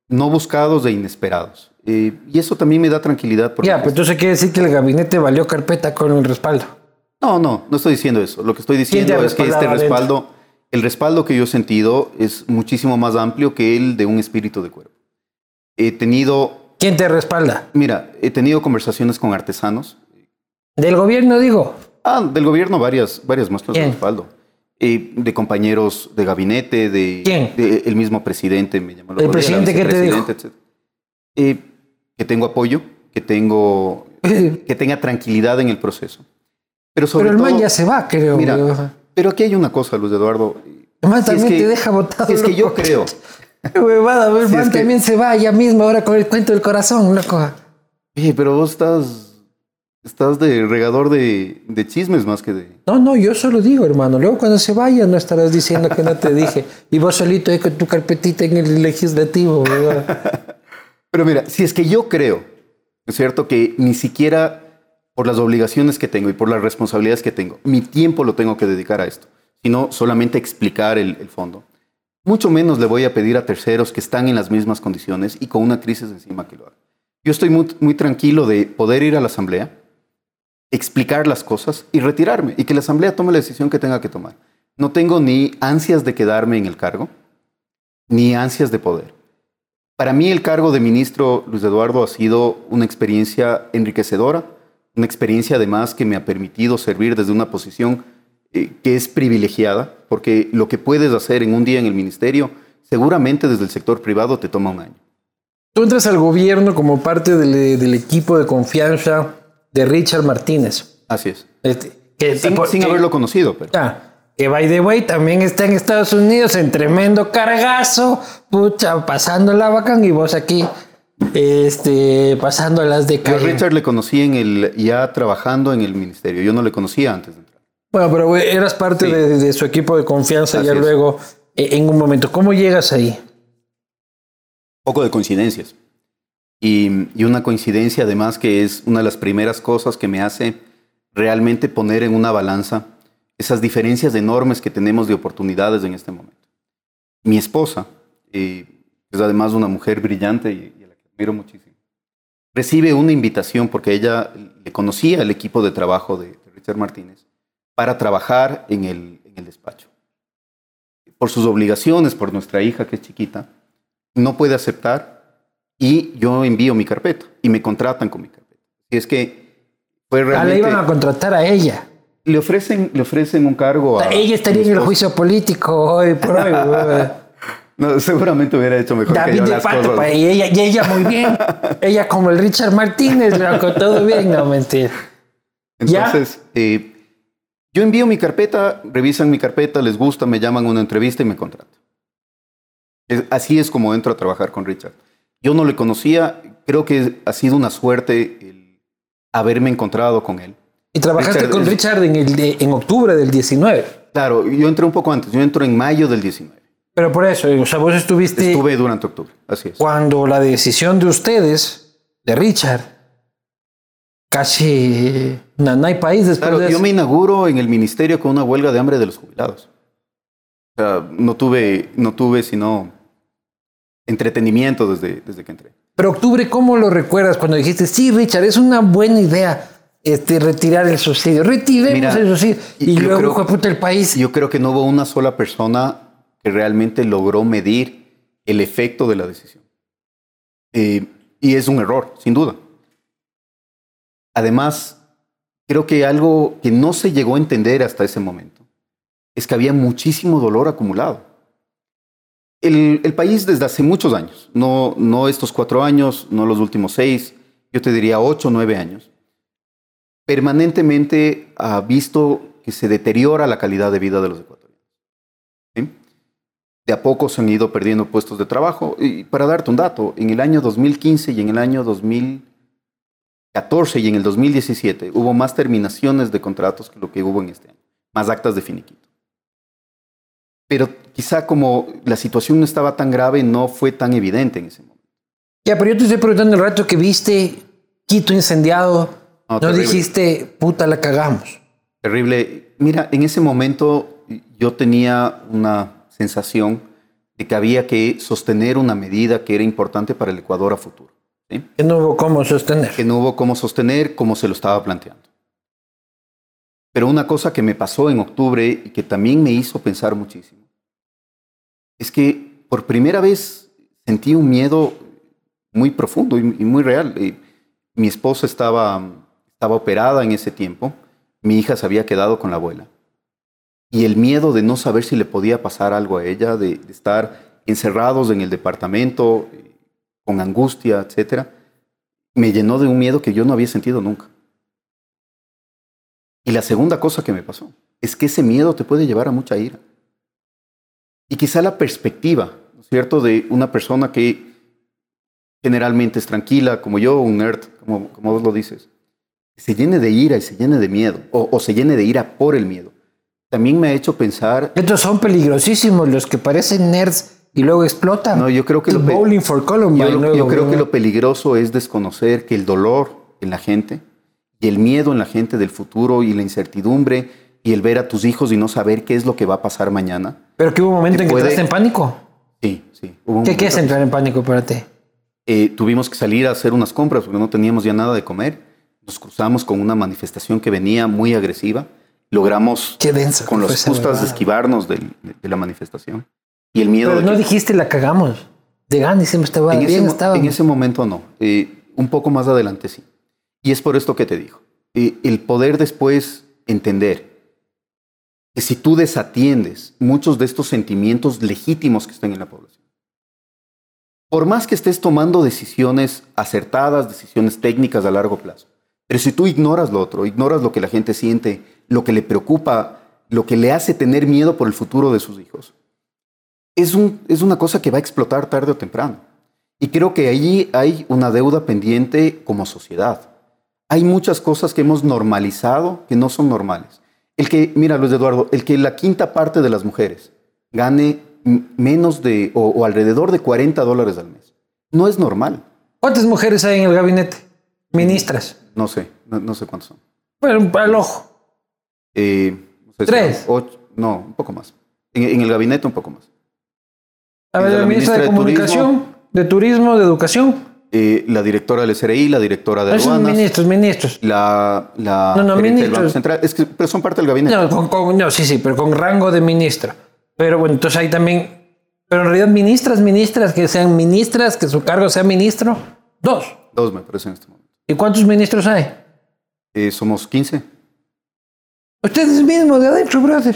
no buscados e inesperados. Eh, y eso también me da tranquilidad. porque- Ya, pero entonces quiere decir que el gabinete valió carpeta con el respaldo. No, no, no estoy diciendo eso. Lo que estoy ¿Quién te diciendo es que este respaldo, el respaldo que yo he sentido es muchísimo más amplio que el de un espíritu de cuerpo. He tenido, ¿Quién te respalda? mira, he tenido conversaciones con artesanos. Del gobierno, digo. Ah, del gobierno varias, varias muestras ¿Quién? de respaldo. Eh, de compañeros de gabinete, de, ¿Quién? de el mismo presidente, me llamó. ¿El presidente qué te dijo? Eh, que tengo apoyo, que tengo, que tenga tranquilidad en el proceso. Pero sobre Pero el man ya se va, creo. Mira, pero aquí hay una cosa, Luis Eduardo. El man Si es también que- te deja botado. si es que yo creo. Huevada, el Si man es que- también se va ya mismo ahora con el cuento del corazón, loco. Oye, pero vos estás, estás de regador de, de chismes más que de... No, no, yo solo digo, hermano. Luego cuando se vaya no estarás diciendo que no te dije. Y vos solito ahí con tu carpetita en el legislativo, ¿verdad? Pero mira, si es que yo creo, es cierto, que ni siquiera por las obligaciones que tengo y por las responsabilidades que tengo, mi tiempo lo tengo que dedicar a esto, sino solamente explicar el, el fondo. Mucho menos le voy a pedir a terceros que están en las mismas condiciones y con una crisis encima que lo hagan. Yo estoy muy, muy tranquilo de poder ir a la asamblea, explicar las cosas y retirarme y que la asamblea tome la decisión que tenga que tomar. No tengo ni ansias de quedarme en el cargo, ni ansias de poder. Para mí el cargo de ministro, Luis Eduardo, ha sido una experiencia enriquecedora, una experiencia además que me ha permitido servir desde una posición eh, que es privilegiada, porque lo que puedes hacer en un día en el ministerio, seguramente desde el sector privado te toma un año. Tú entras al gobierno como parte del, del equipo de confianza de Richard Martínez. Así es. Este, que, Sin, tipo- sin que- haberlo conocido, pero... Ah, que by the way también está en Estados Unidos en tremendo cargazo, pucha, pasando la bacán y vos aquí, este, pasando las de Yo a calle. Richard le conocí en el, ya trabajando en el ministerio. Yo no le conocía antes de entrar. Bueno, pero eras parte Sí. de, de su equipo de confianza Así ya es. luego, eh, en un momento. ¿Cómo llegas ahí? poco de coincidencias. Y, una coincidencia además que es una de las primeras cosas que me hace realmente poner en una balanza esas diferencias enormes que tenemos de oportunidades en este momento. Mi esposa, eh, es además una mujer brillante y, a la que admiro muchísimo, recibe una invitación porque ella le conocía el equipo de trabajo de, Richard Martínez para trabajar en el despacho. Por sus obligaciones, por nuestra hija que es chiquita, no puede aceptar y yo envío mi carpeta y me contratan con mi carpeta. Y es que fue Ah, le realmente... iban a contratar a ella. le, ofrecen, le ofrecen un cargo a... ella estaría en el juicio político hoy por hoy. No, seguramente hubiera hecho mejor que David yo de las Pato, cosas. pa, y ella, y ella muy bien. ella como el Richard Martínez, loco, todo bien, no mentira. ¿Ya? Entonces, eh, yo envío mi carpeta, revisan mi carpeta, les gusta, me llaman a una entrevista y me contratan. Así es como entro a trabajar con Richard. Yo no le conocía, creo que ha sido una suerte el haberme encontrado con él. Y trabajaste Richard con Richard en, el de- en octubre del 19. Claro, yo entré un poco antes, yo entro en mayo del 19. Pero por eso, o sea, vos estuviste Estuve durante octubre, así es. cuando la decisión de ustedes, de Richard, casi hay país después Claro, de yo me inauguro en el ministerio con una huelga de hambre de los jubilados. O sea, no tuve, no tuve sino entretenimiento desde, desde que entré. Pero octubre, ¿cómo lo recuerdas cuando dijiste, sí, Richard, es una buena idea este, retirar el subsidio? Retiremos Mira, el subsidio. Y yo luego, creo- puta, el país. Yo creo que no hubo una sola persona que realmente logró medir el efecto de la decisión. Eh, y es un error, sin duda. Además, creo que algo que no se llegó a entender hasta ese momento es que había muchísimo dolor acumulado. El, país desde hace muchos años, no, no estos cuatro años, no los últimos seis, yo te diría ocho, nueve años, permanentemente ha visto que se deteriora la calidad de vida de los ecuatorianos. De a poco se han ido perdiendo puestos de trabajo. Y para darte un dato, en el año 2015 y en el año 2014 y en el 2017 hubo más terminaciones de contratos que lo que hubo en este año, más actas de finiquito. Pero quizá como la situación no estaba tan grave, no fue tan evidente en ese momento. Ya, pero yo te estoy preguntando el rato que viste Quito incendiado. No, No, dijiste, puta, la cagamos. Terrible. Mira, en ese momento yo tenía una sensación de que había que sostener una medida que era importante para el Ecuador a futuro. ¿sí? Que no hubo cómo sostener. Que no hubo cómo sostener como se lo estaba planteando. Pero una cosa que me pasó en octubre y que también me hizo pensar muchísimo es que por primera vez sentí un miedo muy profundo y, muy real. Eh, mi esposa estaba, estaba operada en ese tiempo, mi hija se había quedado con la abuela. Y el miedo de no saber si le podía pasar algo a ella, de, de estar encerrados en el departamento, eh, con angustia, etcétera, me llenó de un miedo que yo no había sentido nunca. Y la segunda cosa que me pasó es que ese miedo te puede llevar a mucha ira. Y quizá la perspectiva, ¿no es cierto?, de una persona que generalmente es tranquila, como yo, un nerd, como, como vos lo dices, se llene de ira y se llene de miedo, o, o se llene de ira por el miedo. También me ha hecho pensar, Estos son peligrosísimos, los que parecen nerds y luego explotan. No, yo creo que lo peligroso es desconocer que el dolor en la gente y el miedo en la gente del futuro y la incertidumbre y el ver a tus hijos y no saber qué es lo que va a pasar mañana. Pero que hubo un momento que en que puede- entraste en pánico. Sí, sí. hubo ¿Qué, qué es entrar en pánico para ti? Eh, tuvimos que salir a hacer unas compras porque no teníamos ya nada de comer. Nos cruzamos con una manifestación que venía muy agresiva. Logramos Qué denso con que los justas huevada. esquivarnos del- de, de la manifestación. Y el miedo Pero de no que- dijiste la cagamos. De Gandhi siempre estaba en, bien. ese, estaba. en ese momento no. Eh, un poco más adelante sí. Y es por esto que te digo. El poder después entender que si tú desatiendes muchos de estos sentimientos legítimos que están en la población, por más que estés tomando decisiones acertadas, decisiones técnicas a largo plazo, pero si tú ignoras lo otro, ignoras lo que la gente siente, lo que le preocupa, lo que le hace tener miedo por el futuro de sus hijos, es, es una cosa que va a explotar tarde o temprano. Y creo que allí hay una deuda pendiente como sociedad. Hay muchas cosas que hemos normalizado que no son normales. El que, mira Luis Eduardo, el que la quinta parte de las mujeres gane menos de o, o alrededor de 40 dólares al mes. No es normal. ¿Cuántas mujeres hay en el gabinete? Ministras. No sé, no, no sé cuántos son. Bueno, al ojo. Eh, no sé si Tres. ocho- no, un poco más. En, en el gabinete un poco más. A ver, la, la ministra de, ministra de Comunicación, de Turismo, de Educación. Eh, la directora del SRI, la directora de Esos aduanas, ministros, ministros. la, la No, no, del ministros. Banco Central. Es que pero son parte del gabinete. No, con- con- no, sí, sí, pero con rango de ministro. Pero bueno, entonces hay también. Pero en realidad, ministras, ministras, que sean ministras, que su cargo sea ministro. Dos. Dos me parece en este momento. ¿Y cuántos ministros hay? Eh, somos 15, Ustedes mismos de adentro, brother.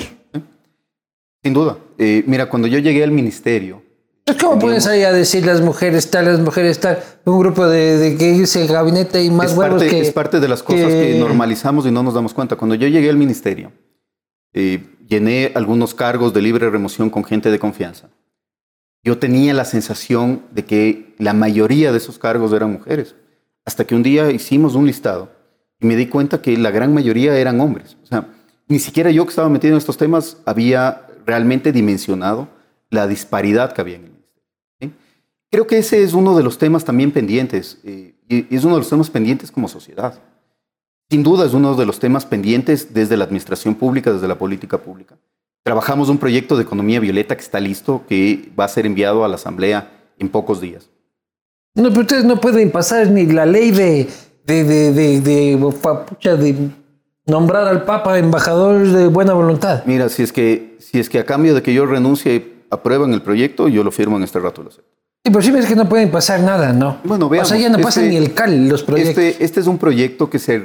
sin duda. Eh, mira, cuando yo llegué al ministerio, Entonces, ¿cómo pueden salir a decir las mujeres tal, las mujeres tal? Un grupo de, de que el gabinete y más es huevos parte, que. es parte de las cosas que... que- normalizamos y no nos damos cuenta. Cuando yo llegué al ministerio, eh, llené algunos cargos de libre remoción con gente de confianza. Yo tenía la sensación de que la mayoría de esos cargos eran mujeres. Hasta que un día hicimos un listado y me di cuenta que la gran mayoría eran hombres. O sea, ni siquiera yo que estaba metido en estos temas había realmente dimensionado la disparidad que había en. Creo que ese es uno de los temas también pendientes eh, y es uno de los temas pendientes como sociedad. Sin duda es uno de los temas pendientes desde la administración pública, desde la política pública. Trabajamos un proyecto de economía violeta que está listo, que va a ser enviado a la Asamblea en pocos días. No, pero ustedes no pueden pasar ni la ley de, de, de, de, de, nombrar al Papa embajador de buena voluntad. Mira, si es que, si es que a cambio de que yo renuncie aprueban el proyecto, yo lo firmo en este rato. Lo sé. Sí, pero sí ves que no pueden pasar nada, ¿no? Bueno, veamos. O sea, ya no pasa Este- ni el cal los proyectos. Este, este es un proyecto que, se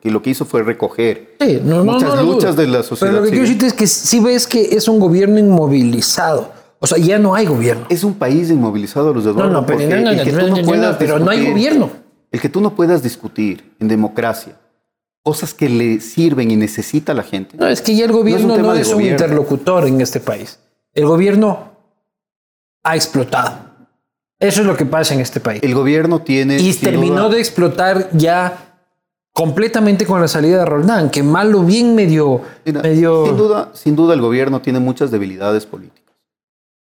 que lo que hizo fue recoger Sí, no, no, muchas no luchas de la sociedad Pero lo que quiero civil. decirte es que si ves que es un gobierno inmovilizado. O sea, ya no hay gobierno. Es un país inmovilizado, los No, Eduardo. no, pero, no, no, el que no, tú no, no, puedas pero no hay gobierno. El que tú no puedas discutir en democracia cosas que le sirven y necesita la gente. No, es que ya el gobierno no de es un interlocutor en este país. El gobierno ha explotado. Eso es lo que pasa en este país. El gobierno tiene. Y terminó duda, de explotar ya completamente con la salida de Roldán, que mal o bien medio... mira, medio sin, duda, sin duda, el gobierno tiene muchas debilidades políticas.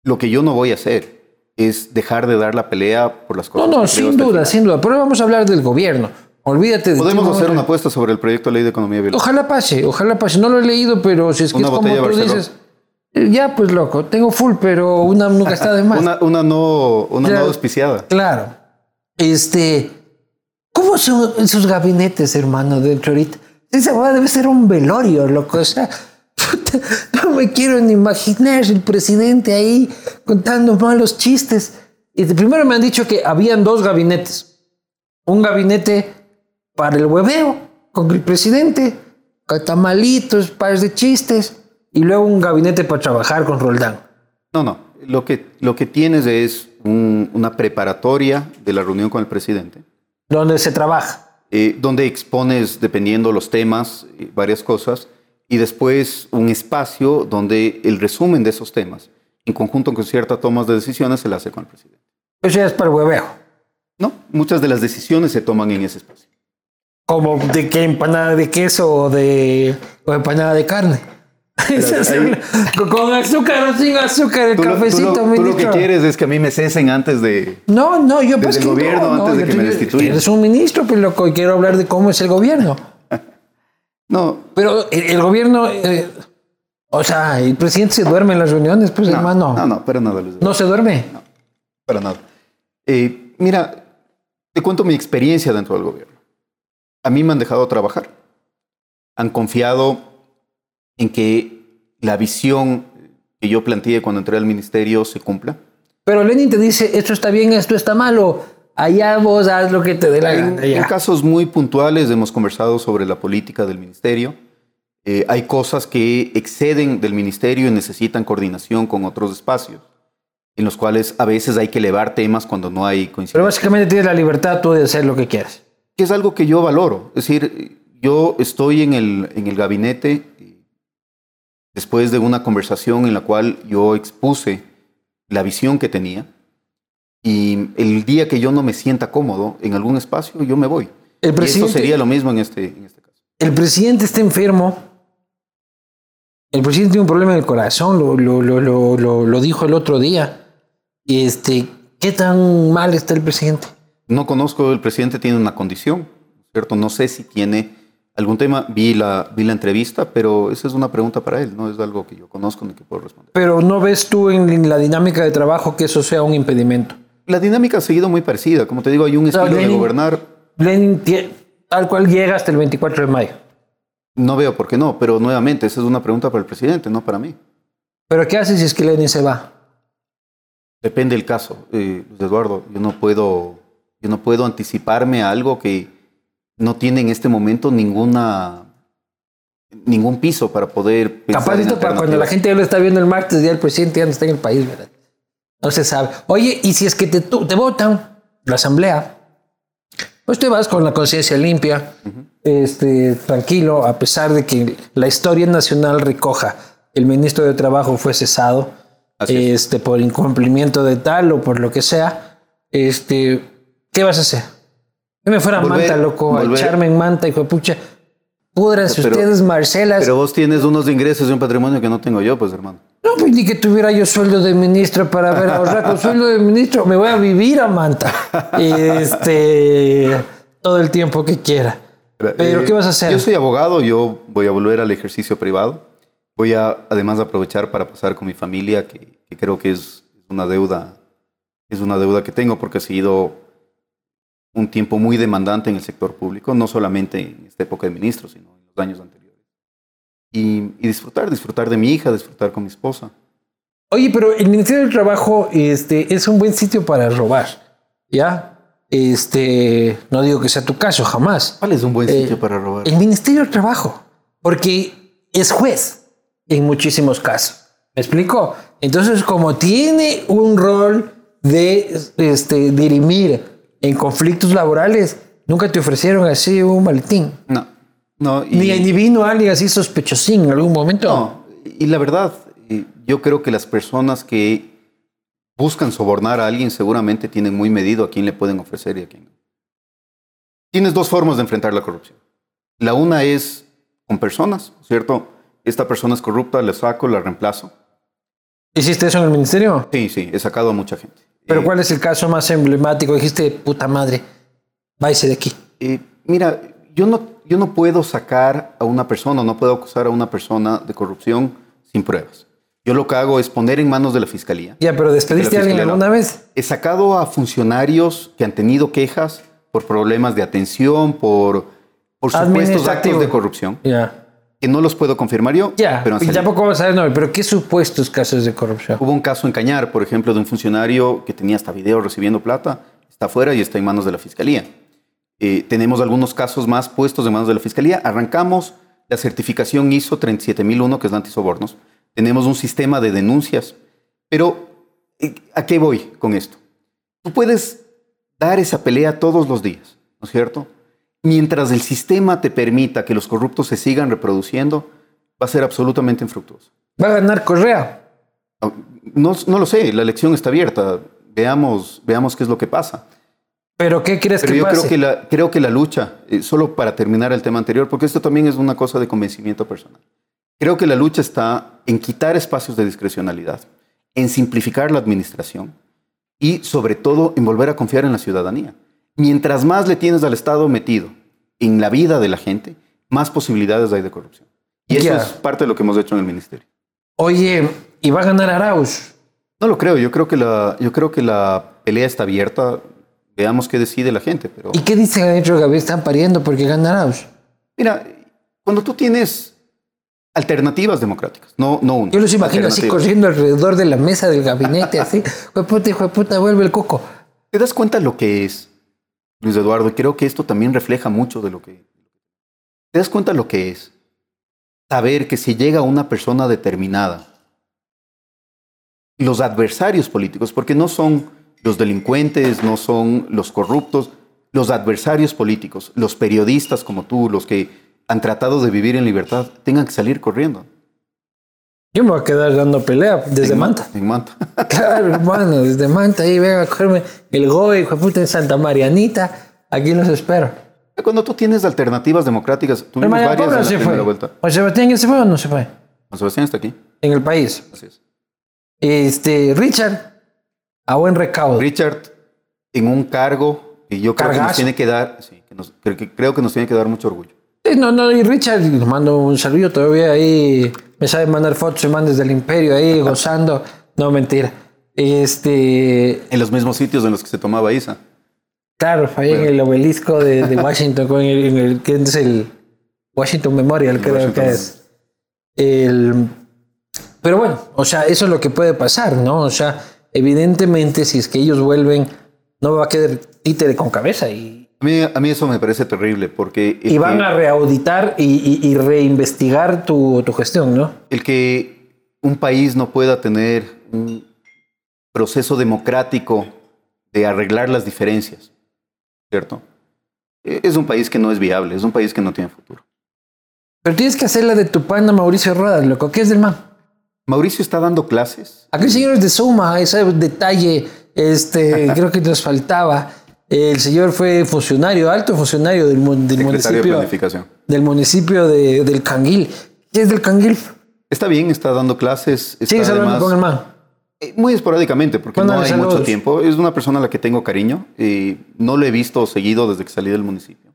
Lo que yo no voy a hacer es dejar de dar la pelea por las no, cosas. no, creo sin duda, sin duda. Pero vamos a hablar del gobierno. Olvídate de... Podemos hacer una apuesta sobre el proyecto de ley de economía biológica. Ojalá pase, ojalá pase. No lo he leído, pero si es que Una es como tú dices... Ya, pues loco, tengo full, pero una nunca está de más. Una, una no, una Claro. no auspiciada. Claro. Este. ¿Cómo son esos gabinetes, hermano, dentro ahorita? Esa hueá debe ser un velorio, loco. O sea, puta, no me quiero ni imaginar el presidente ahí contando malos chistes. Y primero me han dicho que habían dos gabinetes. Un gabinete para el hueveo con el presidente, con tamalitos, pares de chistes. Y luego un gabinete para trabajar con Roldán. No, no. Lo que, lo que tienes es un- una preparatoria de la reunión con el presidente, Donde se trabaja. eh, donde expones, dependiendo los temas, eh, varias cosas, y después un espacio donde el resumen de esos temas, en conjunto con ciertas tomas de decisiones, se la hace con el presidente. Eso ya es para hueveo. No, muchas de las decisiones se toman en ese espacio. Como de qué empanada de queso o de o empanada de carne. Con- azúcar o sin azúcar, el Tú lo, tú cafecito, lo- tú lo que quieres es que a mí me cesen antes de... No, no, yo pues el gobierno, no, no, antes de que te- me destituyan. Eres un ministro, pero loco, y quiero hablar de cómo es el gobierno. No, Pero el, el gobierno, eh, o sea, el presidente se duerme en las reuniones, pues no, hermano. no, no, para nada. Luis. No se duerme. Para nada. Eh, mira, te cuento mi experiencia dentro del gobierno. A mí me han dejado trabajar. Han confiado en que la visión que yo planteé cuando entré al ministerio se cumpla. Pero Lenin te dice, esto está bien, esto está malo. Allá vos haz lo que te dé la En, gana. en ya. casos muy puntuales hemos conversado sobre la política del ministerio. Eh, hay cosas que exceden del ministerio y necesitan coordinación con otros espacios, en los cuales a veces hay que elevar temas cuando no hay Pero coincidencia. básicamente tienes la libertad tú de hacer lo que quieras. que es algo que yo valoro. Es decir, yo estoy en el, en el gabinete después de una conversación en la cual yo expuse la visión que tenía y el día que yo no me sienta cómodo en algún espacio, yo me voy. El Y esto presidente- sería lo mismo en este, en este caso. El presidente está enfermo. El presidente tiene un problema en el corazón, lo, lo, lo- lo dijo el otro día. Este, ¿Qué tan mal está el presidente? No conozco, el presidente tiene una condición, ¿cierto? No sé si tiene algún tema. Vi la, vi la entrevista, pero esa es una pregunta para él, no es algo que yo conozco ni que puedo responder. Pero no ves tú en la dinámica de trabajo que eso sea un impedimento. La dinámica ha seguido muy parecida. Como te digo, hay un sea, estilo de gobernar. Lenin tal cual llega hasta el 24 de mayo. No veo por qué no, pero nuevamente, esa es una pregunta para el presidente, no para mí. Pero ¿qué haces si es que Lenin se va? Depende del caso, eh, Eduardo. Yo no puedo, yo no puedo anticiparme a algo que no tiene en este momento ninguna ningún piso para poder Capaz esto para cuando la gente ya lo está viendo el martes, ya el presidente ya no está en el país, ¿verdad? No se sabe. Oye, y si es que te, tú- te votan la asamblea, pues te vas con la conciencia limpia, este, tranquilo, a pesar de que la historia nacional recoja el ministro de Trabajo fue cesado Así es. este, por incumplimiento de tal o por lo que sea. Este, ¿Qué vas a hacer? Yo me fuera a Manta, loco, a volver. echarme en Manta, hijo de pucha. Púdranse Pero- ustedes, Marcelas. Pero vos tienes unos ingresos y un patrimonio que no tengo yo, pues hermano. No, pues ni que tuviera yo sueldo de ministro para ver ahorrar con sueldo de ministro. Me voy a vivir a Manta. Este, todo el tiempo que quiera. Pero, Eh, ¿qué vas a hacer? Yo soy abogado, yo voy a volver al ejercicio privado. Voy a además aprovechar para pasar con mi familia, que, que creo que es una deuda Es una deuda que tengo porque ha sido un tiempo muy demandante en el sector público, no solamente en esta época de ministro, sino en los años anteriores. Y, y disfrutar, disfrutar de mi hija, disfrutar con mi esposa. Oye, pero el Ministerio del Trabajo este, es un buen sitio para robar, ¿ya? Este, no digo que sea tu caso, jamás. ¿Cuál es un buen Eh, sitio para robar? El Ministerio del Trabajo, porque es juez en muchísimos casos. ¿Me explico? Entonces, como tiene un rol de este, dirimir en conflictos laborales, nunca te ofrecieron así un maletín. No, no. y- Ni, ni vino alguien así sospechosín en algún momento. No, y la verdad, yo creo que las personas que buscan sobornar a alguien seguramente tienen muy medido a quién le pueden ofrecer y a quién no. Tienes dos formas de enfrentar la corrupción. La una es con personas, ¿cierto? Esta persona es corrupta, la saco, la reemplazo. ¿Hiciste eso en el ministerio? Sí, sí, he sacado a mucha gente. Pero Eh, ¿cuál es el caso más emblemático? Dijiste, puta madre, váyase de aquí. Eh, mira, yo no, yo no puedo sacar a una persona, no puedo acusar a una persona de corrupción sin pruebas. Yo lo que hago es poner en manos de la fiscalía. Ya, pero ¿despediste a alguien alguna vez? He sacado a funcionarios que han tenido quejas por problemas de atención, por, por supuestos actos de corrupción, Ya. Que no los puedo confirmar yo, Ya, pero y tampoco vamos a no, pero ¿qué supuestos casos de corrupción? Hubo un caso en Cañar, por ejemplo, de un funcionario que tenía hasta video recibiendo plata, está afuera y está en manos de la fiscalía. Eh, tenemos algunos casos más puestos en manos de la fiscalía. Arrancamos la certificación ISO 37001, que es de antisobornos. Tenemos un sistema de denuncias. Pero, eh, ¿a qué voy con esto? Tú puedes dar esa pelea todos los días, ¿no es cierto? Mientras el sistema te permita que los corruptos se sigan reproduciendo, va a ser absolutamente infructuoso. Va a ganar Correa. No, no lo sé, la elección está abierta. Veamos, veamos qué es lo que pasa. ¿Pero qué crees Pero que yo pase? creo que, la, creo que la lucha, eh, solo para terminar el tema anterior, porque esto también es una cosa de convencimiento personal. Creo que la lucha está en quitar espacios de discrecionalidad, en simplificar la administración y sobre todo en volver a confiar en la ciudadanía. Mientras más le tienes al Estado metido en la vida de la gente, más posibilidades hay de corrupción. Y eso Ya. es parte de lo que hemos hecho en el ministerio. Oye, ¿y va a ganar Arauz? No lo creo, yo creo que la, yo creo que la pelea está abierta. Veamos qué decide la gente. Pero ¿Y qué dicen adentro de Gabriel? Están pariendo porque gana Arauz. mira, cuando tú tienes alternativas democráticas, no, no una. Yo los imagino así corriendo alrededor de la mesa del gabinete, así. Jueputa, hijo de puta, vuelve el coco. ¿Te das cuenta lo que es, Luis Eduardo? Creo que esto también refleja mucho de lo que... ¿Te das cuenta lo que es saber que si llega una persona determinada, los adversarios políticos, porque no son los delincuentes, no son los corruptos, los adversarios políticos, los periodistas como tú, los que han tratado de vivir en libertad, tengan que salir corriendo. Yo me voy a quedar dando pelea desde En Manta. En Manta. Claro, hermano, desde Manta. Ahí venga a cogerme el goy, hijo de puta, en Santa Marianita. Aquí los espero. Cuando tú tienes alternativas democráticas, tuvimos varias en Pablo la se primera fue. vuelta. ¿Juan Sebastián ya se fue o no se fue? Juan Sebastián está aquí. En el país. Así es. Este, Richard, a buen recaudo. Richard, en un cargo que yo creo que nos tiene que dar, sí, que nos- creo, que, creo que nos tiene que dar mucho orgullo. No, no, y Richard, mando un saludo todavía ahí. Me sabe mandar fotos y man desde el imperio ahí gozando. No, mentira. Este, En los mismos sitios en los que se tomaba Isa. claro, ahí en el obelisco de, de Washington, con el, en el, que es el Washington Memorial, creo Washington que es. El, pero bueno, o sea, eso es lo que puede pasar, ¿no? O sea, evidentemente, si es que ellos vuelven, no va a quedar títere con cabeza y, A mí, a mí eso me parece terrible porque y van que- a reauditar y, y- y reinvestigar tu, tu gestión, ¿no? el que un país no pueda tener un proceso democrático de arreglar las diferencias, ¿cierto? Eh, Es un país que no es viable, es un país que no tiene futuro. Pero tienes que hacer la de tu pana Mauricio Rodas, loco. ¿Qué es del man? Mauricio está dando clases. Aquel señor es de Suma, ese detalle, este, creo que nos faltaba. El señor fue funcionario, alto funcionario del, de municipio, Planificación. del municipio de, del Canguil. ¿Qué es del Canguil? Está bien, está dando clases. Está además- con el man. Eh, Muy esporádicamente, porque no hay saludos. mucho tiempo. Es una persona a la que tengo cariño. eh, no lo he visto seguido desde que salí del municipio.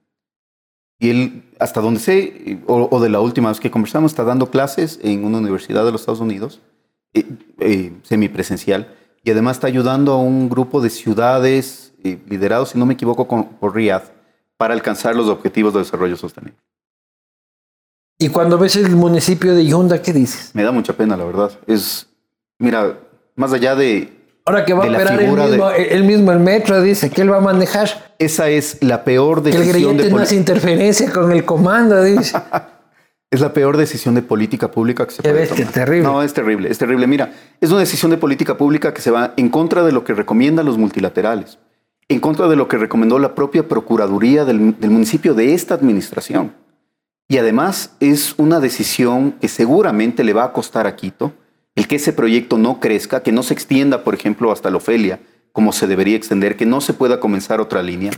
Y él, hasta donde sé, o, o de la última vez que conversamos, está dando clases en una universidad de los Estados Unidos, eh, eh, semipresencial, y además está ayudando a un grupo de ciudades liderados, si no me equivoco, con, por Riyadh para alcanzar los objetivos de desarrollo sostenible. Y cuando ves el municipio de Yunda, ¿qué dices? Me da mucha pena, la verdad. Es, mira, más allá de... Ahora que va a operar de- él mismo el metro, dice que él va a manejar. Esa es la peor Que el decisión grillete de no hace interferencia con el comando, dice. Es la peor decisión de política pública que se puede tomar. terrible. No, es terrible, es terrible. Mira, es una decisión de política pública que se va en contra de lo que recomiendan los multilaterales, en contra de lo que recomendó la propia Procuraduría del, municipio de esta administración. Y además es una decisión que seguramente le va a costar a Quito el que ese proyecto no crezca, que no se extienda, por ejemplo, hasta la Ofelia, como se debería extender, que no se pueda comenzar otra línea.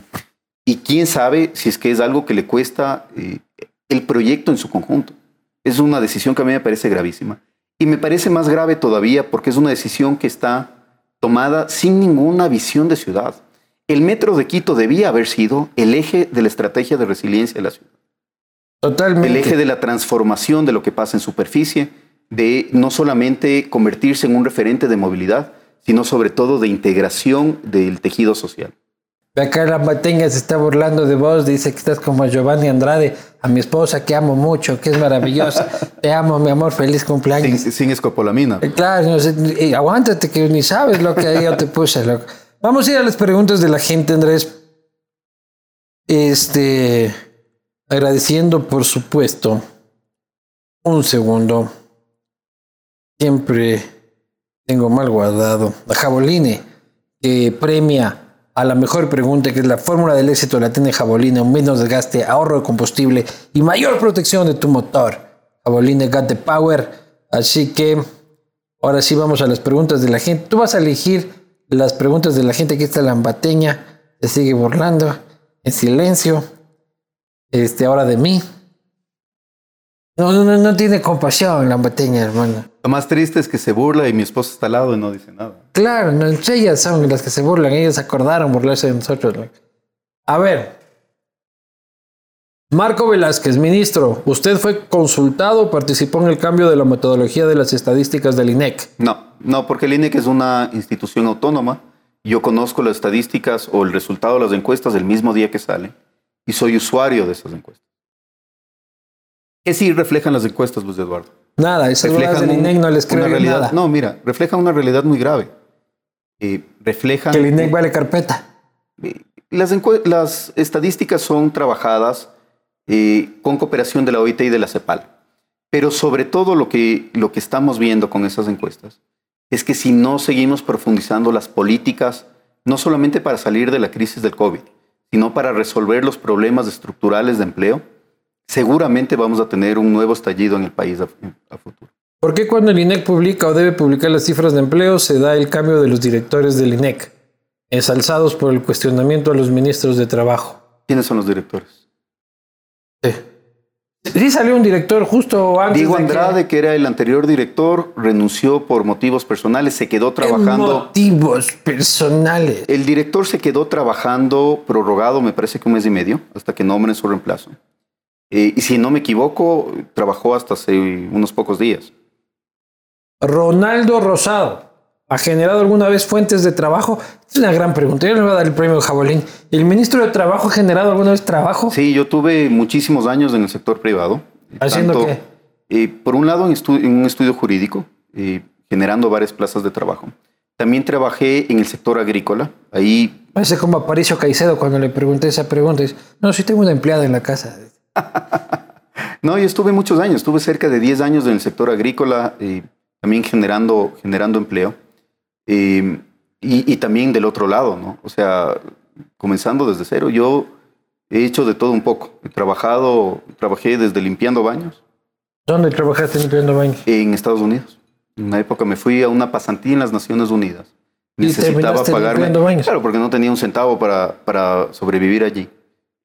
Y quién sabe si es que es algo que le cuesta eh, el proyecto en su conjunto. Es una decisión que a mí me parece gravísima. Y me parece más grave todavía porque es una decisión que está tomada sin ninguna visión de ciudad. El metro de Quito debía haber sido el eje de la estrategia de resiliencia de la ciudad. Totalmente. El eje de la transformación de lo que pasa en superficie, de no solamente convertirse en un referente de movilidad, sino sobre todo de integración del tejido social. Acá la Mateña se está burlando de vos, dice que estás como Giovanni Andrade, a mi esposa que amo mucho, que es maravillosa. Te amo, mi amor, feliz Sin, cumpleaños. sin escopolamina. Eh, Claro, no sé, eh, aguántate que ni sabes lo que yo te puse, loco. Vamos a ir a las preguntas de la gente, Andrés. Este, agradeciendo, por supuesto, un segundo. Siempre tengo mal guardado. A Jaboline, que premia a la mejor pregunta, que es la fórmula del éxito la tiene Jaboline, un menos desgaste, ahorro de combustible y mayor protección de tu motor. Jaboline Got the Power. Así que ahora sí vamos a las preguntas de la gente. Tú vas a elegir las preguntas de la gente. Aquí está la ambateña, se sigue burlando en silencio. Este, ahora de mí. No, no, no, no tiene compasión la ambateña, hermano. Lo más triste es que se burla y mi esposa está al lado y no dice nada. Claro, no, ellas son las que se burlan, ellas acordaron burlarse de nosotros. ¿no? A ver. Marco Velázquez, ministro, ¿usted fue consultado o participó en el cambio de la metodología de las estadísticas del INEC? No, no, porque el INEC es una institución autónoma. Yo conozco las estadísticas o el resultado de las encuestas el mismo día que sale y soy usuario de esas encuestas. ¿Qué sí reflejan las encuestas, Luis Eduardo? Nada, esas huevas del un- INEC no les creo realidad. nada. No, mira, reflejan una realidad muy grave. Eh, reflejan Que el INEC vale carpeta. Eh, Las, las estadísticas son trabajadas eh, con cooperación de la OIT y de la CEPAL. Pero sobre todo lo que, lo que estamos viendo con esas encuestas es que si no seguimos profundizando las políticas, no solamente para salir de la crisis del COVID, sino para resolver los problemas estructurales de empleo, seguramente vamos a tener un nuevo estallido en el país a, a futuro. ¿Por qué cuando el INEC publica o debe publicar las cifras de empleo se da el cambio de los directores del INEC, ensalzados por el cuestionamiento a los ministros de trabajo? ¿Quiénes son los directores? Sí. Salió un director justo antes Diego de que- Andrade, que era el anterior director, renunció por motivos personales, se quedó trabajando. Motivos personales. El director se quedó trabajando prorrogado, me parece que un mes y medio, hasta que nombren su reemplazo. Eh, y si no me equivoco, trabajó hasta hace unos pocos días. Ronaldo Rosado. ¿Ha generado alguna vez fuentes de trabajo? Es una gran pregunta. Yo le voy a dar el premio Jabolín. ¿El ministro de Trabajo ha generado alguna vez trabajo? Sí, yo tuve muchísimos años en el sector privado. ¿Haciendo qué? eh, por un lado, en, estu- en un estudio jurídico, eh, generando varias plazas de trabajo. También trabajé en el sector agrícola. Ahí Parece como Aparicio Caicedo cuando le pregunté esa pregunta. Dice, no, sí tengo una empleada en la casa. No, yo estuve muchos años, estuve cerca de 10 años en el sector agrícola, eh, también generando, generando empleo. Y, y también del otro lado, ¿no? O sea, comenzando desde cero, yo he hecho de todo un poco. He trabajado, trabajé desde limpiando baños ¿Dónde trabajaste limpiando baños? en Estados Unidos. En una época me fui a una pasantía en las Naciones Unidas. ¿Y Necesitaba terminaste pagarme. limpiando baños? Claro, porque no tenía un centavo para, para sobrevivir allí.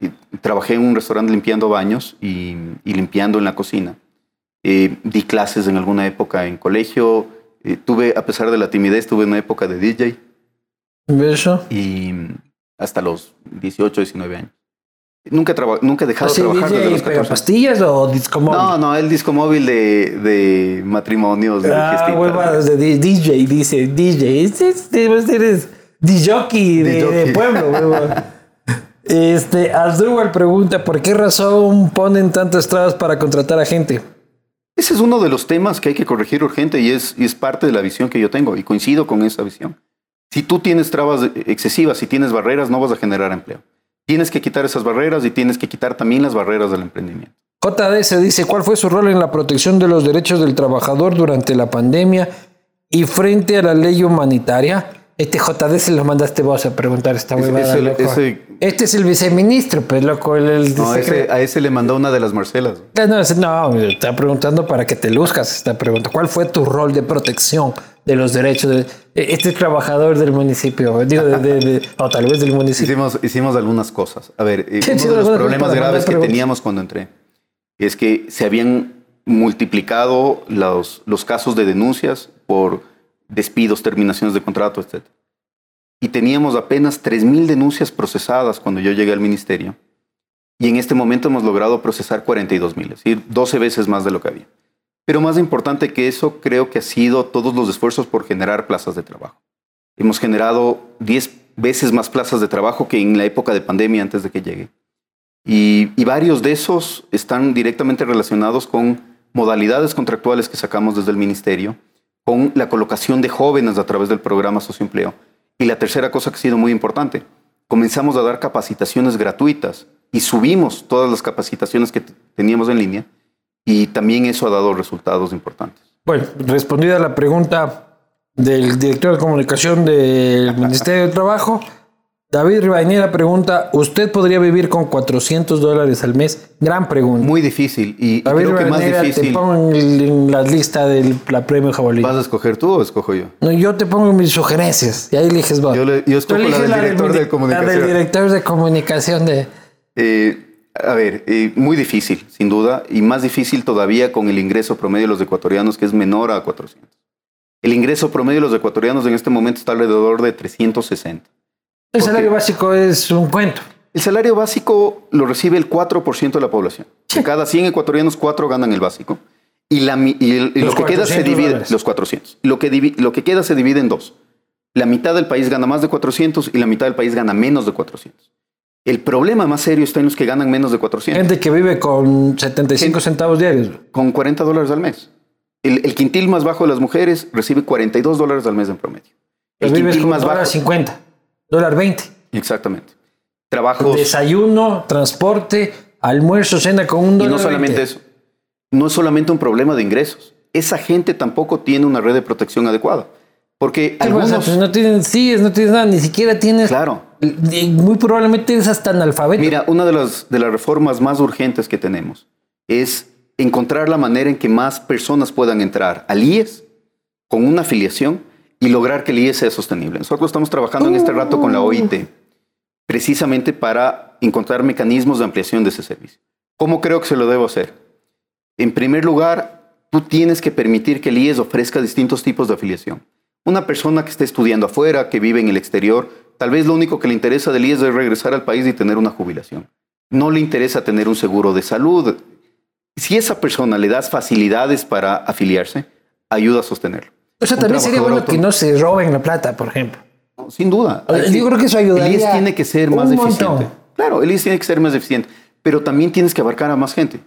Y trabajé en un restaurante limpiando baños y, y limpiando en la cocina. Eh, di clases en alguna época en colegio. Eh, tuve, a pesar de la timidez, tuve una época de DJ ¿Eso? y hasta los 18, 19 años. Nunca, traba- nunca he dejado de ¿Así trabajar desde DJ los pega 14 pastillas o disco móvil? No, no, el disco móvil de, de matrimonios, de Ah, huevadas de DJ, dice DJ. Este es, debe ser es DJ de, de pueblo, huevón. Este, Asdrúbal pregunta, ¿por qué razón ponen tantas trabas para contratar a gente? Ese es uno de los temas que hay que corregir urgente y es, y es parte de la visión que yo tengo y coincido con esa visión. Si tú tienes trabas excesivas, si tienes barreras, no vas a generar empleo. Tienes que quitar esas barreras y tienes que quitar también las barreras del emprendimiento. JDS dice, ¿cuál fue su rol en la protección de los derechos del trabajador durante la pandemia y frente a la ley humanitaria? Este JDS lo mandaste vos a preguntar esta huevada, ese- loco. ese- Este es el viceministro, pues, loco. El, el No, ese- a ese le mandó una de las Marcelas. No, ese- no, está preguntando para que te luzcas esta pregunta. ¿Cuál fue tu rol de protección de los derechos de eh, este trabajador del municipio? Digo, de, de- o tal vez del municipio. Hicimos, hicimos algunas cosas. A ver, eh, uno de los problemas graves que teníamos cuando entré es que se habían multiplicado los, los casos de denuncias por despidos, terminaciones de contrato, etc. Y teníamos apenas 3.000 denuncias procesadas cuando yo llegué al ministerio. Y en este momento hemos logrado procesar 42.000, es decir, 12 veces más de lo que había. Pero más importante que eso, creo que ha sido todos los esfuerzos por generar plazas de trabajo. Hemos generado 10 veces más plazas de trabajo que en la época de pandemia antes de que llegue. Y, y varios de esos están directamente relacionados con modalidades contractuales que sacamos desde el ministerio, con la colocación de jóvenes a través del programa socioempleo. Y la tercera cosa que ha sido muy importante, comenzamos a dar capacitaciones gratuitas y subimos todas las capacitaciones que teníamos en línea y también eso ha dado resultados importantes. Bueno, respondida la pregunta del director de comunicación del Ministerio de Trabajo, David Ribañera pregunta, ¿usted podría vivir con 400 dólares al mes? Gran pregunta. Muy difícil y, y David que más Ribañera, te difícil. pongo en, la lista del la premio Jabalí. ¿Vas a escoger tú o escojo yo? No, yo te pongo mis sugerencias y ahí eliges vos. Yo le- yo escojo Tú la eliges del director de comunicación. La del director de comunicación de... Eh, a ver, eh, muy difícil, sin duda, y más difícil todavía con el ingreso promedio de los ecuatorianos, que es menor a 400. El ingreso promedio de los ecuatorianos en este momento está alrededor de 360. El ¿Por salario básico es un cuento. El salario básico lo recibe el 4% de la población. Cada 100 ecuatorianos, 4 ganan el básico. Y, la y el- y Los lo que queda se 400 divide, dólares. los 400. Lo que, divi- lo que queda se divide en dos. La mitad del país gana más de 400 y la mitad del país gana menos de 400. El problema más serio está en los que ganan menos de 400. Gente que vive con 75 centavos diarios. con 40 dólares al mes. El, el quintil más bajo de las mujeres recibe 42 dólares al mes en promedio. El vives quintil con más dólar bajo. 50, dólar 20. Exactamente. Trabajos. Desayuno, transporte, almuerzo, cena con un Y dólar. no solamente 20. eso. No es solamente un problema de ingresos. Esa gente tampoco tiene una red de protección adecuada. Porque algunos. Pues no tienen CIES, no tienes nada, ni siquiera tienes. Claro. Muy probablemente eres hasta analfabeto. Mira, una de las, de las reformas más urgentes que tenemos es encontrar la manera en que más personas puedan entrar al IES con una afiliación y lograr que el IES sea sostenible. Nosotros estamos trabajando en este rato con la OIT precisamente para encontrar mecanismos de ampliación de ese servicio. ¿Cómo creo que se lo debo hacer? En primer lugar, tú tienes que permitir que el IES ofrezca distintos tipos de afiliación. Una persona que esté estudiando afuera, que vive en el exterior, tal vez lo único que le interesa del IES es regresar al país y tener una jubilación. No le interesa tener un seguro de salud. Si esa persona le das facilidades para afiliarse, ayuda a sostenerlo. o sea, un también sería bueno que autónomo. no se roben la plata, por ejemplo. No, Sin duda. O sea, Hay yo creo que eso ayudaría El IES tiene que ser más un eficiente. montón. Claro, el IES tiene que ser más eficiente, pero también tienes que abarcar a más gente.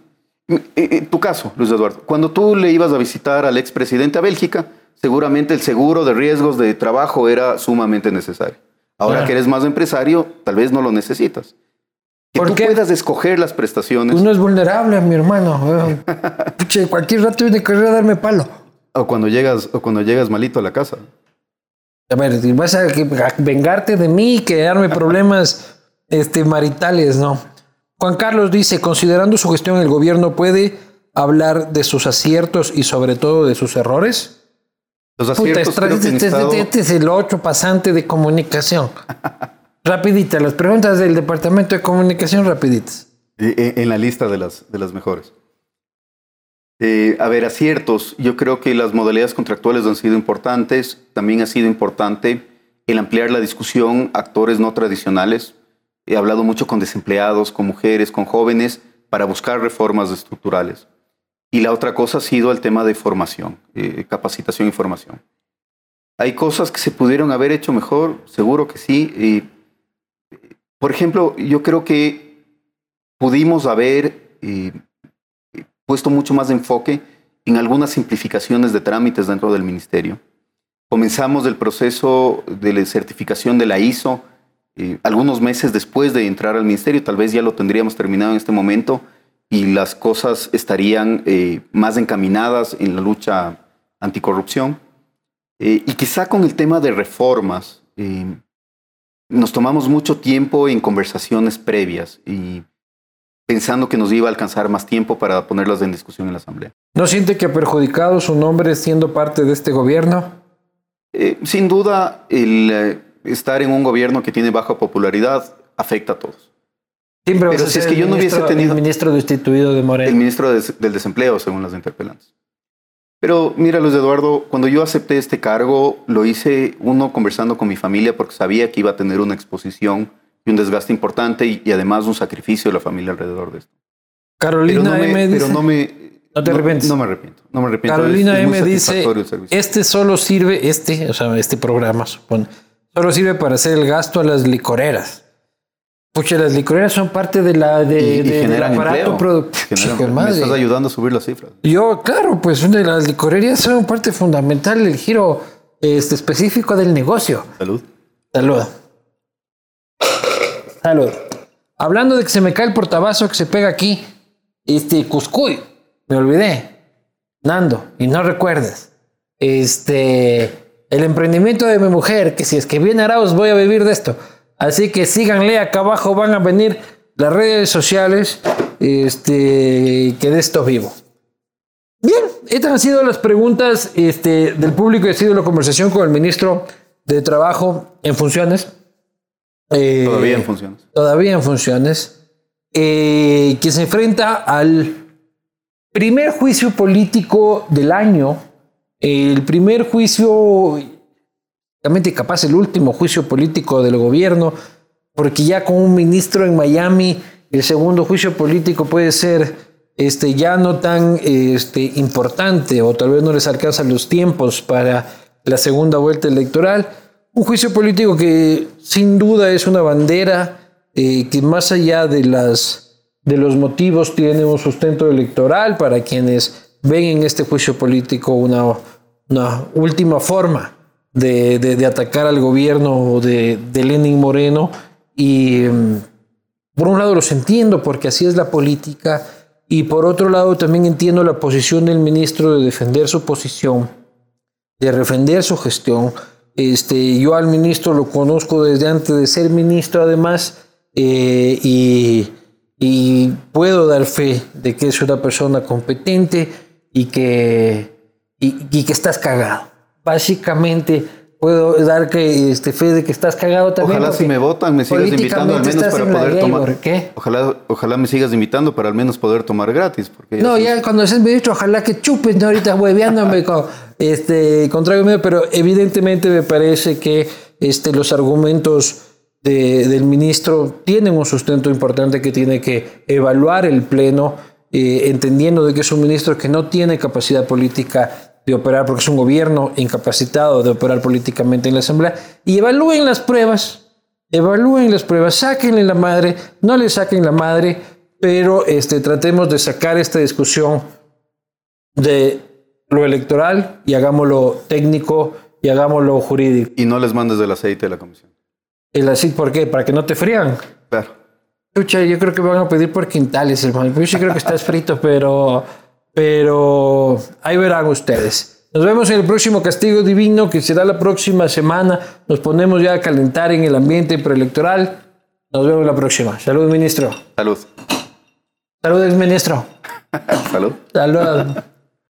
En en tu caso, Luis Eduardo, cuando tú le ibas a visitar al expresidente a Bélgica, seguramente el seguro de riesgos de trabajo era sumamente necesario. Ahora Claro. que eres más empresario, tal vez no lo necesitas. Que ¿Por tú qué? puedas escoger las prestaciones Uno es vulnerable, mi hermano. Pucha, cualquier rato viene a a darme palo. o cuando llegas o cuando llegas malito a la casa. A ver, vas a vengarte de mí y crearme problemas este, maritales, ¿no? Juan Carlos dice, considerando su gestión, ¿el gobierno puede hablar de sus aciertos y sobre todo de sus errores? Los Puta, aciertos este, han este- estado- este- es el ocho pasante de comunicación. Rapidita, las preguntas del departamento de comunicación, rapiditas. Eh, eh, en la lista de las, de las mejores. Eh, a ver, aciertos. Yo creo que las modalidades contractuales han sido importantes. También ha sido importante el ampliar la discusión a actores no tradicionales. He hablado mucho con desempleados, con mujeres, con jóvenes, para buscar reformas estructurales. Y la otra cosa ha sido el tema de formación, eh, capacitación y formación. Hay cosas que se pudieron haber hecho mejor, seguro que sí. por ejemplo, yo creo que pudimos haber eh, puesto mucho más enfoque en algunas simplificaciones de trámites dentro del ministerio. Comenzamos el proceso de certificación de la ISO eh, algunos meses después de entrar al ministerio, tal vez ya lo tendríamos terminado en este momento y las cosas estarían eh, más encaminadas en la lucha anticorrupción. Eh, y quizá con el tema de reformas, nos tomamos mucho tiempo en conversaciones previas y pensando que nos iba a alcanzar más tiempo para ponerlas en discusión en la Asamblea. ¿No siente que ha perjudicado su nombre siendo parte de este gobierno? sin duda, el estar en un gobierno que tiene baja popularidad afecta a todos. Pero, si es que yo no hubiese tenido... El ministro destituido de Moreno. El ministro del desempleo, según las interpelantes. Pero mira, Luis Eduardo, cuando yo acepté este cargo, lo hice uno conversando con mi familia porque sabía que iba a tener una exposición y un desgaste importante y, además un sacrificio de la familia alrededor de esto. Carolina M. Dice, pero no me... No te arrepientes. No, me arrepiento. No me arrepiento. Carolina M dice, este solo sirve, este, o sea, este programa, supone, Solo sirve para hacer el gasto a las licoreras. Pucha, las licoreras son parte de la de, del aparato productivo. Me estás ayudando a subir las cifras. Yo, claro, pues de las licorerías son parte fundamental del giro este, específico del negocio. Salud. Salud. Salud. Hablando de que se me cae el portabazo que se pega aquí, este Cuscuy, me olvidé. Nando, y no recuerdes. Este el emprendimiento de mi mujer, que si es que viene Arauz voy a vivir de esto. Así que síganle, acá abajo van a venir las redes sociales, este, que de esto vivo. Bien, estas han sido las preguntas este, del público y ha sido la conversación con el ministro de Trabajo en funciones. Eh, todavía en funciones. Todavía en funciones. Eh, que se enfrenta al primer juicio político del año el primer juicio, capaz el último juicio político del gobierno, porque ya con un ministro en Miami, el segundo juicio político puede ser este, ya no tan este, importante o tal vez no les alcanzan los tiempos para la segunda vuelta electoral. Un juicio político que sin duda es una bandera eh, que más allá de, las, de los motivos tiene un sustento electoral para quienes ven en este juicio político una una última forma de, atacar al gobierno de, de, Lenin Moreno y mm, por un lado los entiendo porque así es la política y por otro lado también entiendo la posición del ministro de defender su posición, de defender su gestión. Este, yo al ministro lo conozco desde antes de ser ministro además eh, y, y puedo dar fe de que es una persona competente y que y, que estás cagado. Básicamente puedo dar que este fe de que estás cagado también. Ojalá si me votan me sigas invitando al menos para poder tomar. ¿Qué? Ojalá, ojalá me sigas invitando para al menos poder tomar gratis. Porque no, ya cuando seas ministro, ojalá que chupes, ¿no? ahorita hueveándome con este contrario mío, pero evidentemente me parece que este, los argumentos del ministro tienen un sustento importante que tiene que evaluar el Pleno, eh, entendiendo de que es un ministro que no tiene capacidad política de operar porque es un gobierno incapacitado de operar políticamente en la Asamblea y evalúen las pruebas, evalúen las pruebas, sáquenle la madre, no le saquen la madre, pero este, tratemos de sacar esta discusión de lo electoral y hagámoslo técnico y hagámoslo jurídico. Y no les mandes del aceite de la comisión. ¿El aceite por qué? ¿Para que no te frían? Claro. yo creo que van a pedir por quintales, hermano. Yo sí creo que está frito, pero pero ahí verán ustedes. Nos vemos en el próximo Castigo Divino que será la próxima semana. Nos ponemos ya a calentar en el ambiente preelectoral. Nos vemos la próxima. Salud, ministro. Salud. Salud, ministro. Salud. Salud.